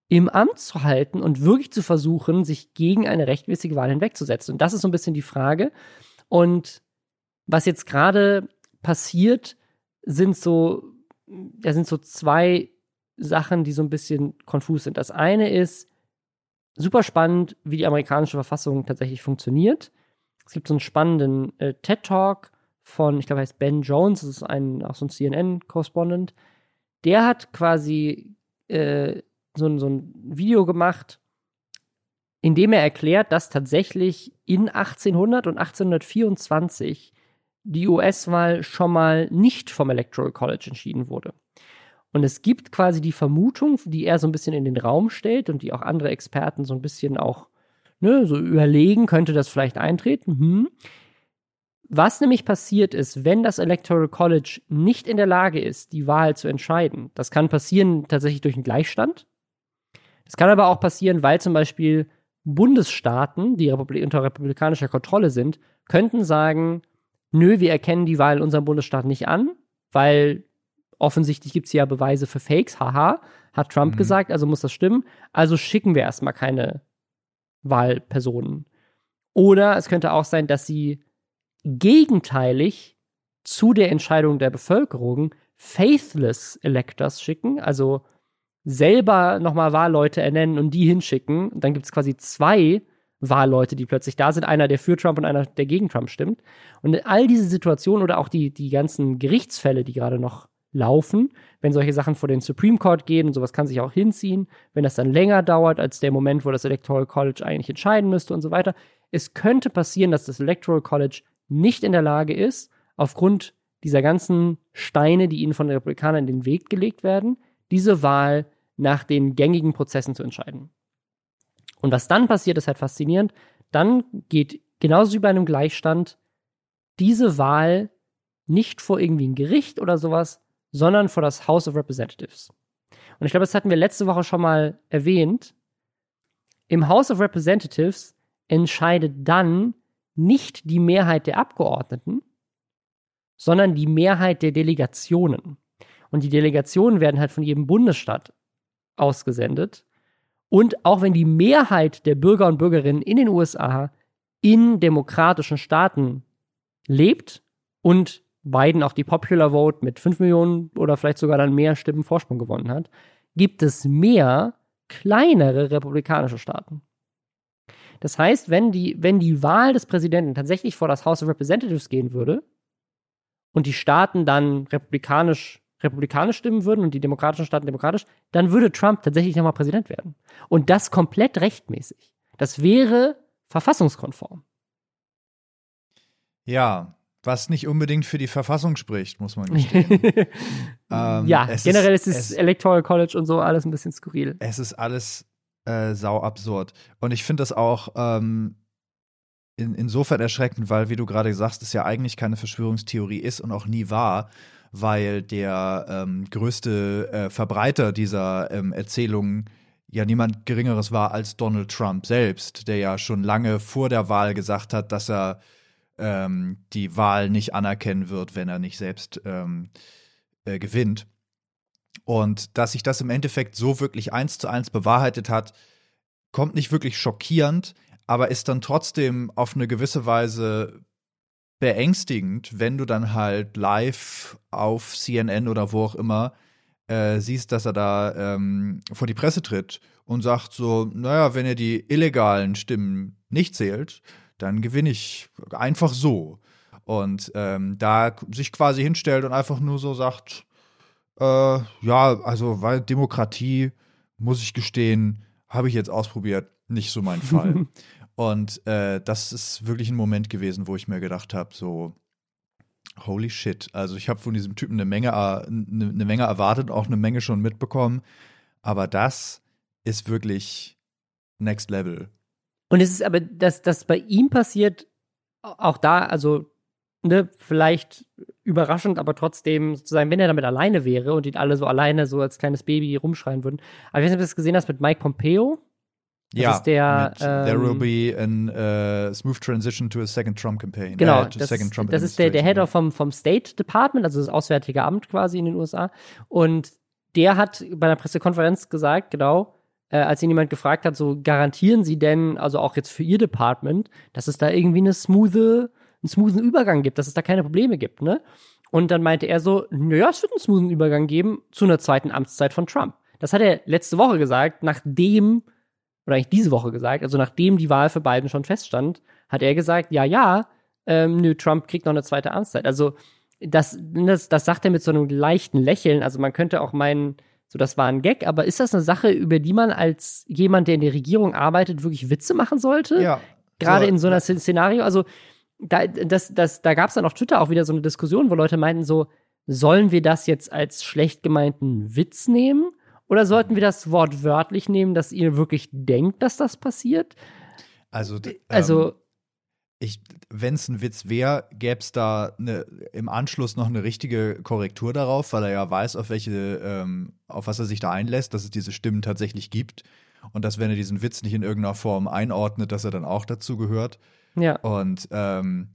im Amt zu halten und wirklich zu versuchen, sich gegen eine rechtmäßige Wahl hinwegzusetzen? Und das ist so ein bisschen die Frage. Und was jetzt gerade passiert, sind so, da sind so zwei Sachen, die so ein bisschen konfus sind. Das eine ist super spannend, wie die amerikanische Verfassung tatsächlich funktioniert. Es gibt so einen spannenden äh, TED-Talk von, ich glaube, heißt Ben Jones, das ist ein, auch so ein CNN-Korrespondent. Der hat quasi äh, so, ein- so ein Video gemacht, in dem er erklärt, dass tatsächlich in 1800 und 1824 die US-Wahl schon mal nicht vom Electoral College entschieden wurde. Und es gibt quasi die Vermutung, die er so ein bisschen in den Raum stellt und die auch andere Experten so ein bisschen auch ne, so überlegen, könnte das vielleicht eintreten. Hm. Was nämlich passiert ist, wenn das Electoral College nicht in der Lage ist, die Wahl zu entscheiden, das kann passieren tatsächlich durch einen Gleichstand. Das kann aber auch passieren, weil zum Beispiel Bundesstaaten, die Republi unter republikanischer Kontrolle sind, könnten sagen, nö, wir erkennen die Wahl in unserem Bundesstaat nicht an, weil offensichtlich gibt es ja Beweise für Fakes, haha, hat Trump Mhm. gesagt, also muss das stimmen. Also schicken wir erstmal keine Wahlpersonen. Oder es könnte auch sein, dass sie gegenteilig zu der Entscheidung der Bevölkerung faithless Electors schicken, also selber nochmal Wahlleute ernennen und die hinschicken. Dann gibt es quasi zwei Wahlleute, die plötzlich da sind, einer, der für Trump und einer, der gegen Trump stimmt. Und all diese Situationen oder auch die, die ganzen Gerichtsfälle, die gerade noch laufen, wenn solche Sachen vor den Supreme Court gehen und sowas kann sich auch hinziehen, wenn das dann länger dauert als der Moment, wo das Electoral College eigentlich entscheiden müsste und so weiter. Es könnte passieren, dass das Electoral College nicht in der Lage ist, aufgrund dieser ganzen Steine, die ihnen von den Republikanern in den Weg gelegt werden, diese Wahl nach den gängigen Prozessen zu entscheiden. Und was dann passiert, ist halt faszinierend. Dann geht genauso wie bei einem Gleichstand diese Wahl nicht vor irgendwie ein Gericht oder sowas, sondern vor das House of Representatives. Und ich glaube, das hatten wir letzte Woche schon mal erwähnt. Im House of Representatives entscheidet dann nicht die Mehrheit der Abgeordneten, sondern die Mehrheit der Delegationen. Und die Delegationen werden halt von jedem Bundesstaat ausgesendet. Und auch wenn die Mehrheit der Bürger und Bürgerinnen in den USA in demokratischen Staaten lebt und Biden auch die Popular Vote mit 5 Millionen oder vielleicht sogar dann mehr Stimmen Vorsprung gewonnen hat, gibt es mehr kleinere republikanische Staaten. Das heißt, wenn die, wenn die Wahl des Präsidenten tatsächlich vor das House of Representatives gehen würde und die Staaten dann republikanisch, republikanisch stimmen würden und die demokratischen Staaten demokratisch, dann würde Trump tatsächlich nochmal Präsident werden. Und das komplett rechtmäßig. Das wäre verfassungskonform. Ja, was nicht unbedingt für die Verfassung spricht, muss man gestehen. [LAUGHS] ähm, ja, generell ist, ist das Electoral College und so alles ein bisschen skurril. Es ist alles äh, sau absurd. Und ich finde das auch ähm, in, insofern erschreckend, weil, wie du gerade sagst, es ja eigentlich keine Verschwörungstheorie ist und auch nie war, weil der ähm, größte äh, Verbreiter dieser ähm, Erzählungen ja niemand Geringeres war als Donald Trump selbst, der ja schon lange vor der Wahl gesagt hat, dass er ähm, die Wahl nicht anerkennen wird, wenn er nicht selbst ähm, äh, gewinnt. Und dass sich das im Endeffekt so wirklich eins zu eins bewahrheitet hat, kommt nicht wirklich schockierend, aber ist dann trotzdem auf eine gewisse Weise beängstigend, wenn du dann halt live auf CNN oder wo auch immer äh, siehst, dass er da ähm, vor die Presse tritt und sagt so, naja, wenn ihr die illegalen Stimmen nicht zählt, dann gewinne ich einfach so. Und ähm, da sich quasi hinstellt und einfach nur so sagt, äh, ja, also weil Demokratie, muss ich gestehen, habe ich jetzt ausprobiert, nicht so mein Fall. [LAUGHS] und äh, das ist wirklich ein Moment gewesen, wo ich mir gedacht habe, so, holy shit. Also ich habe von diesem Typen eine Menge, eine, eine Menge erwartet, auch eine Menge schon mitbekommen. Aber das ist wirklich next level. Und es ist aber, dass das bei ihm passiert, auch da, also, ne, vielleicht überraschend, aber trotzdem sozusagen, wenn er damit alleine wäre und ihn alle so alleine so als kleines Baby rumschreien würden. Aber ich weiß nicht, ob du das gesehen hast mit Mike Pompeo. Das ja, ist der, ähm, there will be a uh, smooth transition to a second Trump campaign. Genau, äh, das, das ist der, der Head of vom, vom State Department, also das Auswärtige Amt quasi in den USA. Und der hat bei einer Pressekonferenz gesagt, genau, äh, als ihn jemand gefragt hat, so garantieren Sie denn, also auch jetzt für Ihr Department, dass es da irgendwie eine smooth, einen smoothen Übergang gibt, dass es da keine Probleme gibt, ne? Und dann meinte er so, naja, es wird einen smoothen Übergang geben zu einer zweiten Amtszeit von Trump. Das hat er letzte Woche gesagt, nachdem, oder eigentlich diese Woche gesagt, also nachdem die Wahl für Biden schon feststand, hat er gesagt, ja, ja, ähm, nö, Trump kriegt noch eine zweite Amtszeit. Also das, das, das sagt er mit so einem leichten Lächeln. Also man könnte auch meinen, so, das war ein Gag, aber ist das eine Sache, über die man als jemand, der in der Regierung arbeitet, wirklich Witze machen sollte? Ja. Gerade so, in so einer. Szenario. Also, da, das, das, da gab es dann auf Twitter auch wieder so eine Diskussion, wo Leute meinten so, sollen wir das jetzt als schlecht gemeinten Witz nehmen? Oder sollten wir das Wort wörtlich nehmen, dass ihr wirklich denkt, dass das passiert? Also, also ähm, wenn es ein Witz wäre, gäbe es da ne, im Anschluss noch eine richtige Korrektur darauf, weil er ja weiß, auf welche, ähm, auf was er sich da einlässt, dass es diese Stimmen tatsächlich gibt. Und dass, wenn er diesen Witz nicht in irgendeiner Form einordnet, dass er dann auch dazu gehört. Ja. Und ähm,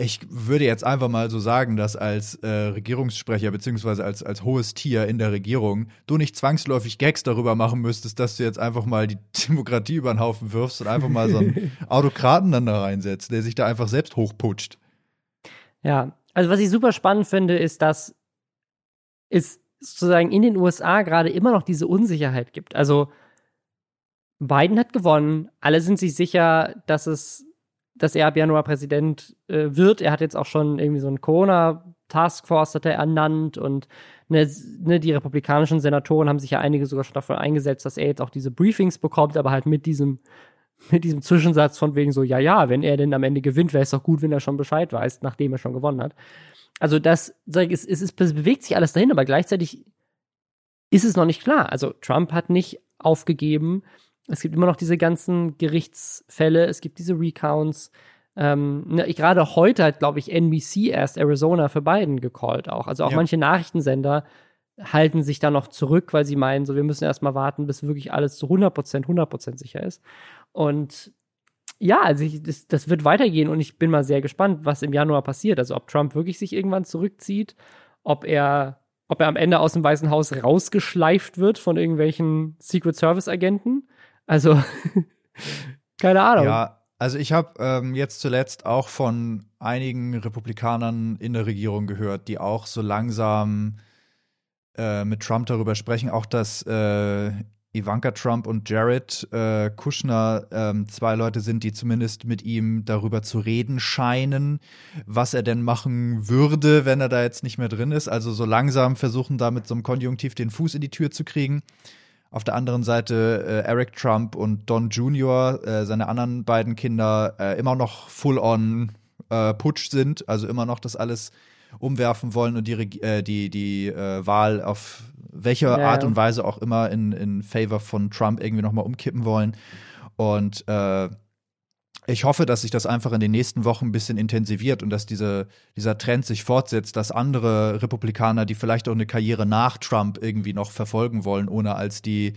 ich würde jetzt einfach mal so sagen, dass als äh, Regierungssprecher beziehungsweise als, als hohes Tier in der Regierung du nicht zwangsläufig Gags darüber machen müsstest, dass du jetzt einfach mal die [LAUGHS] Demokratie über den Haufen wirfst und einfach mal so einen [LAUGHS] Autokraten dann da reinsetzt, der sich da einfach selbst hochputscht. Ja, also was ich super spannend finde, ist, dass es sozusagen in den USA gerade immer noch diese Unsicherheit gibt. Also Biden hat gewonnen, alle sind sich sicher, dass es dass er ab Januar Präsident äh, wird. Er hat jetzt auch schon irgendwie so ein Corona-Taskforce hat er ernannt und ne, ne, die republikanischen Senatoren haben sich ja einige sogar schon dafür eingesetzt, dass er jetzt auch diese Briefings bekommt, aber halt mit diesem mit diesem Zwischensatz von wegen so, ja, ja, wenn er denn am Ende gewinnt, wäre es doch gut, wenn er schon Bescheid weiß, nachdem er schon gewonnen hat. Also das, sag ich, es, es, es bewegt sich alles dahin, aber gleichzeitig ist es noch nicht klar. Also Trump hat nicht aufgegeben. Es gibt immer noch diese ganzen Gerichtsfälle, es gibt diese Recounts. Ähm, ne, gerade heute hat, glaube ich, NBC erst Arizona für Biden gecallt auch. Also auch ja. manche Nachrichtensender halten sich da noch zurück, weil sie meinen, so wir müssen erstmal warten, bis wirklich alles zu 100%, 100% sicher ist. Und ja, also ich, das, das wird weitergehen und ich bin mal sehr gespannt, was im Januar passiert. Also ob Trump wirklich sich irgendwann zurückzieht, ob er, ob er am Ende aus dem Weißen Haus rausgeschleift wird von irgendwelchen Secret Service Agenten. Also [LAUGHS] keine Ahnung. Ja, also ich habe ähm, jetzt zuletzt auch von einigen Republikanern in der Regierung gehört, die auch so langsam äh, mit Trump darüber sprechen, auch dass äh, Ivanka Trump und Jared äh, Kushner ähm, zwei Leute sind, die zumindest mit ihm darüber zu reden scheinen, was er denn machen würde, wenn er da jetzt nicht mehr drin ist. Also so langsam versuchen da mit so einem Konjunktiv den Fuß in die Tür zu kriegen. Auf der anderen Seite äh, Eric Trump und Don Jr., äh, seine anderen beiden Kinder, äh, immer noch full-on äh, Putsch sind, also immer noch das alles umwerfen wollen und die, äh, die, die äh, Wahl auf welche ja, Art und Weise auch immer in, in favor von Trump irgendwie nochmal umkippen wollen. Und äh, ich hoffe, dass sich das einfach in den nächsten Wochen ein bisschen intensiviert und dass diese, dieser Trend sich fortsetzt, dass andere Republikaner, die vielleicht auch eine Karriere nach Trump irgendwie noch verfolgen wollen, ohne als die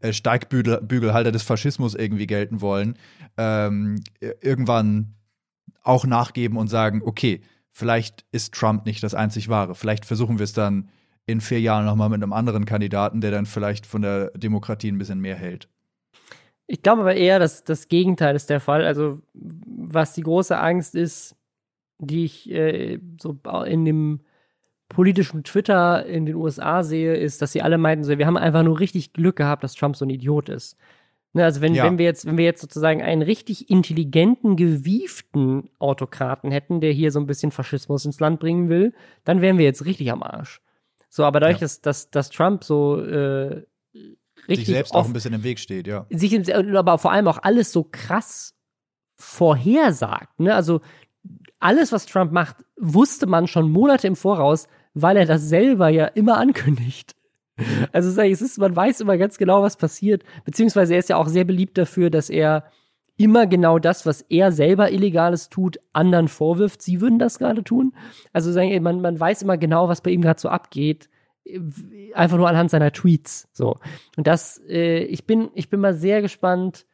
äh, Steigbügelhalter des Faschismus irgendwie gelten wollen, ähm, irgendwann auch nachgeben und sagen, okay, vielleicht ist Trump nicht das einzig wahre. Vielleicht versuchen wir es dann in vier Jahren nochmal mit einem anderen Kandidaten, der dann vielleicht von der Demokratie ein bisschen mehr hält. Ich glaube aber eher, dass das Gegenteil ist der Fall. Also, was die große Angst ist, die ich äh, so in dem politischen Twitter in den USA sehe, ist, dass sie alle meinten, so, wir haben einfach nur richtig Glück gehabt, dass Trump so ein Idiot ist. Ne, also wenn, ja. wenn wir jetzt, wenn wir jetzt sozusagen einen richtig intelligenten, gewieften Autokraten hätten, der hier so ein bisschen Faschismus ins Land bringen will, dann wären wir jetzt richtig am Arsch. So, aber dadurch, ja. dass, dass, dass Trump so äh, richtig. Sich selbst auch ein bisschen im Weg steht, ja. Sich, aber vor allem auch alles so krass vorhersagt. Ne? Also alles, was Trump macht, wusste man schon Monate im Voraus, weil er das selber ja immer ankündigt. Also sag ich, es ist, man weiß immer ganz genau, was passiert. Beziehungsweise er ist ja auch sehr beliebt dafür, dass er immer genau das, was er selber Illegales tut, anderen vorwirft, sie würden das gerade tun. Also sagen, man, man weiß immer genau, was bei ihm gerade so abgeht. Einfach nur anhand seiner Tweets. So. Und das, äh, ich bin, ich bin mal sehr gespannt,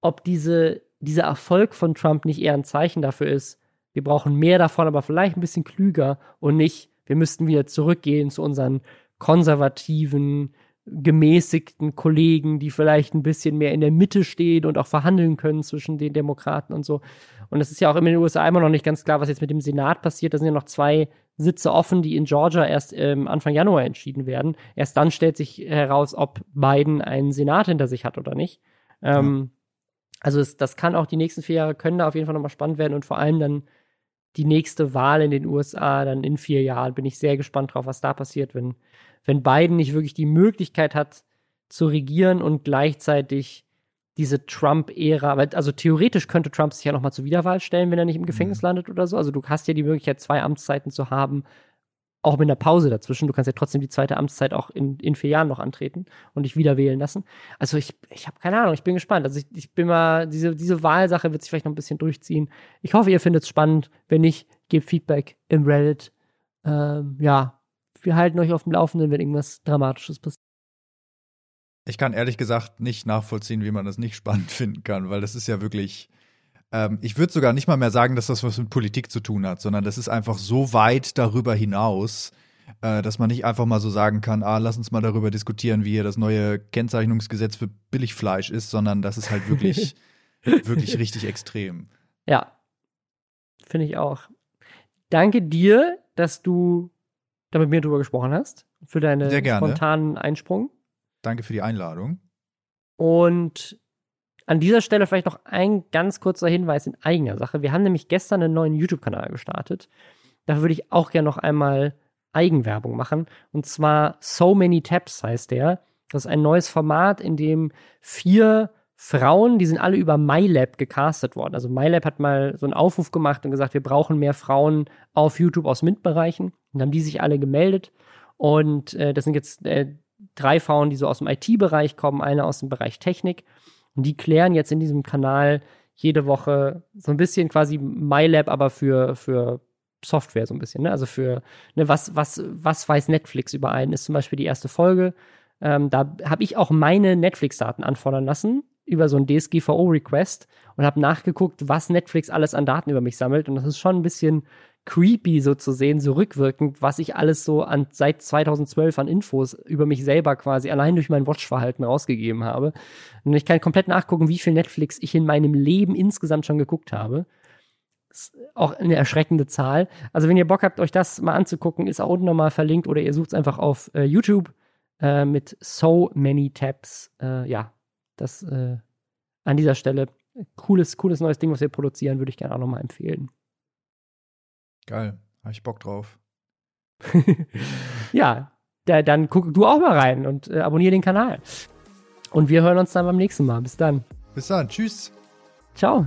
ob diese, dieser Erfolg von Trump nicht eher ein Zeichen dafür ist. Wir brauchen mehr davon, aber vielleicht ein bisschen klüger und nicht, wir müssten wieder zurückgehen zu unseren konservativen, gemäßigten Kollegen, die vielleicht ein bisschen mehr in der Mitte stehen und auch verhandeln können zwischen den Demokraten und so. Und es ist ja auch in den USA immer noch nicht ganz klar, was jetzt mit dem Senat passiert. Da sind ja noch zwei Sitze offen, die in Georgia erst ähm, Anfang Januar entschieden werden. Erst dann stellt sich heraus, ob Biden einen Senat hinter sich hat oder nicht. Ähm, Also es, das kann auch die nächsten vier Jahre können da auf jeden Fall nochmal spannend werden und vor allem dann die nächste Wahl in den USA dann in vier Jahren. Bin ich sehr gespannt drauf, was da passiert, wenn wenn Biden nicht wirklich die Möglichkeit hat zu regieren und gleichzeitig diese Trump-Ära, also theoretisch könnte Trump sich ja nochmal zur Wiederwahl stellen, wenn er nicht im Gefängnis mhm. landet oder so. Also du hast ja die Möglichkeit, zwei Amtszeiten zu haben, auch mit einer Pause dazwischen. Du kannst ja trotzdem die zweite Amtszeit auch in, in vier Jahren noch antreten und dich wieder wählen lassen. Also ich, ich habe keine Ahnung, ich bin gespannt. Also ich, ich bin mal, diese, diese Wahlsache wird sich vielleicht noch ein bisschen durchziehen. Ich hoffe, ihr findet es spannend. Wenn nicht, gebt Feedback im Reddit. Ähm, ja, wir halten euch auf dem Laufenden, wenn irgendwas Dramatisches passiert. Ich kann ehrlich gesagt nicht nachvollziehen, wie man das nicht spannend [LAUGHS] finden kann, weil das ist ja wirklich. Ähm, ich würde sogar nicht mal mehr sagen, dass das was mit Politik zu tun hat, sondern das ist einfach so weit darüber hinaus, äh, dass man nicht einfach mal so sagen kann, ah, lass uns mal darüber diskutieren, wie hier das neue Kennzeichnungsgesetz für Billigfleisch ist, sondern das ist halt wirklich, [LAUGHS] wirklich richtig extrem. Ja, finde ich auch. Danke dir, dass du da mit mir drüber gesprochen hast, für deinen spontanen Einsprung. Danke für die Einladung. Und an dieser Stelle vielleicht noch ein ganz kurzer Hinweis in eigener Sache. Wir haben nämlich gestern einen neuen YouTube-Kanal gestartet. Dafür würde ich auch gerne noch einmal Eigenwerbung machen. Und zwar So Many Tabs heißt der. Das ist ein neues Format, in dem vier Frauen, die sind alle über MyLab gecastet worden. Also MyLab hat mal so einen Aufruf gemacht und gesagt, wir brauchen mehr Frauen auf YouTube aus MINT-Bereichen. Und haben die sich alle gemeldet. Und äh, das sind jetzt äh, drei Frauen, die so aus dem IT-Bereich kommen, eine aus dem Bereich Technik. Und die klären jetzt in diesem Kanal jede Woche so ein bisschen quasi MyLab, aber für, für Software so ein bisschen. Ne? Also für, ne, was, was, was weiß Netflix über einen, ist zum Beispiel die erste Folge. Ähm, da habe ich auch meine Netflix-Daten anfordern lassen über so ein DSGVO-Request und habe nachgeguckt, was Netflix alles an Daten über mich sammelt. Und das ist schon ein bisschen creepy so zu sehen, so rückwirkend, was ich alles so an, seit 2012 an Infos über mich selber quasi allein durch mein Watchverhalten rausgegeben habe. Und ich kann komplett nachgucken, wie viel Netflix ich in meinem Leben insgesamt schon geguckt habe. Ist auch eine erschreckende Zahl. Also wenn ihr Bock habt, euch das mal anzugucken, ist auch unten nochmal verlinkt oder ihr sucht es einfach auf äh, YouTube äh, mit So Many Tabs. Äh, ja, das äh, an dieser Stelle cooles, cooles neues Ding, was wir produzieren, würde ich gerne auch nochmal empfehlen. Geil, habe ich Bock drauf. [LAUGHS] ja, da, dann guck du auch mal rein und äh, abonniere den Kanal. Und wir hören uns dann beim nächsten Mal. Bis dann. Bis dann. Tschüss. Ciao.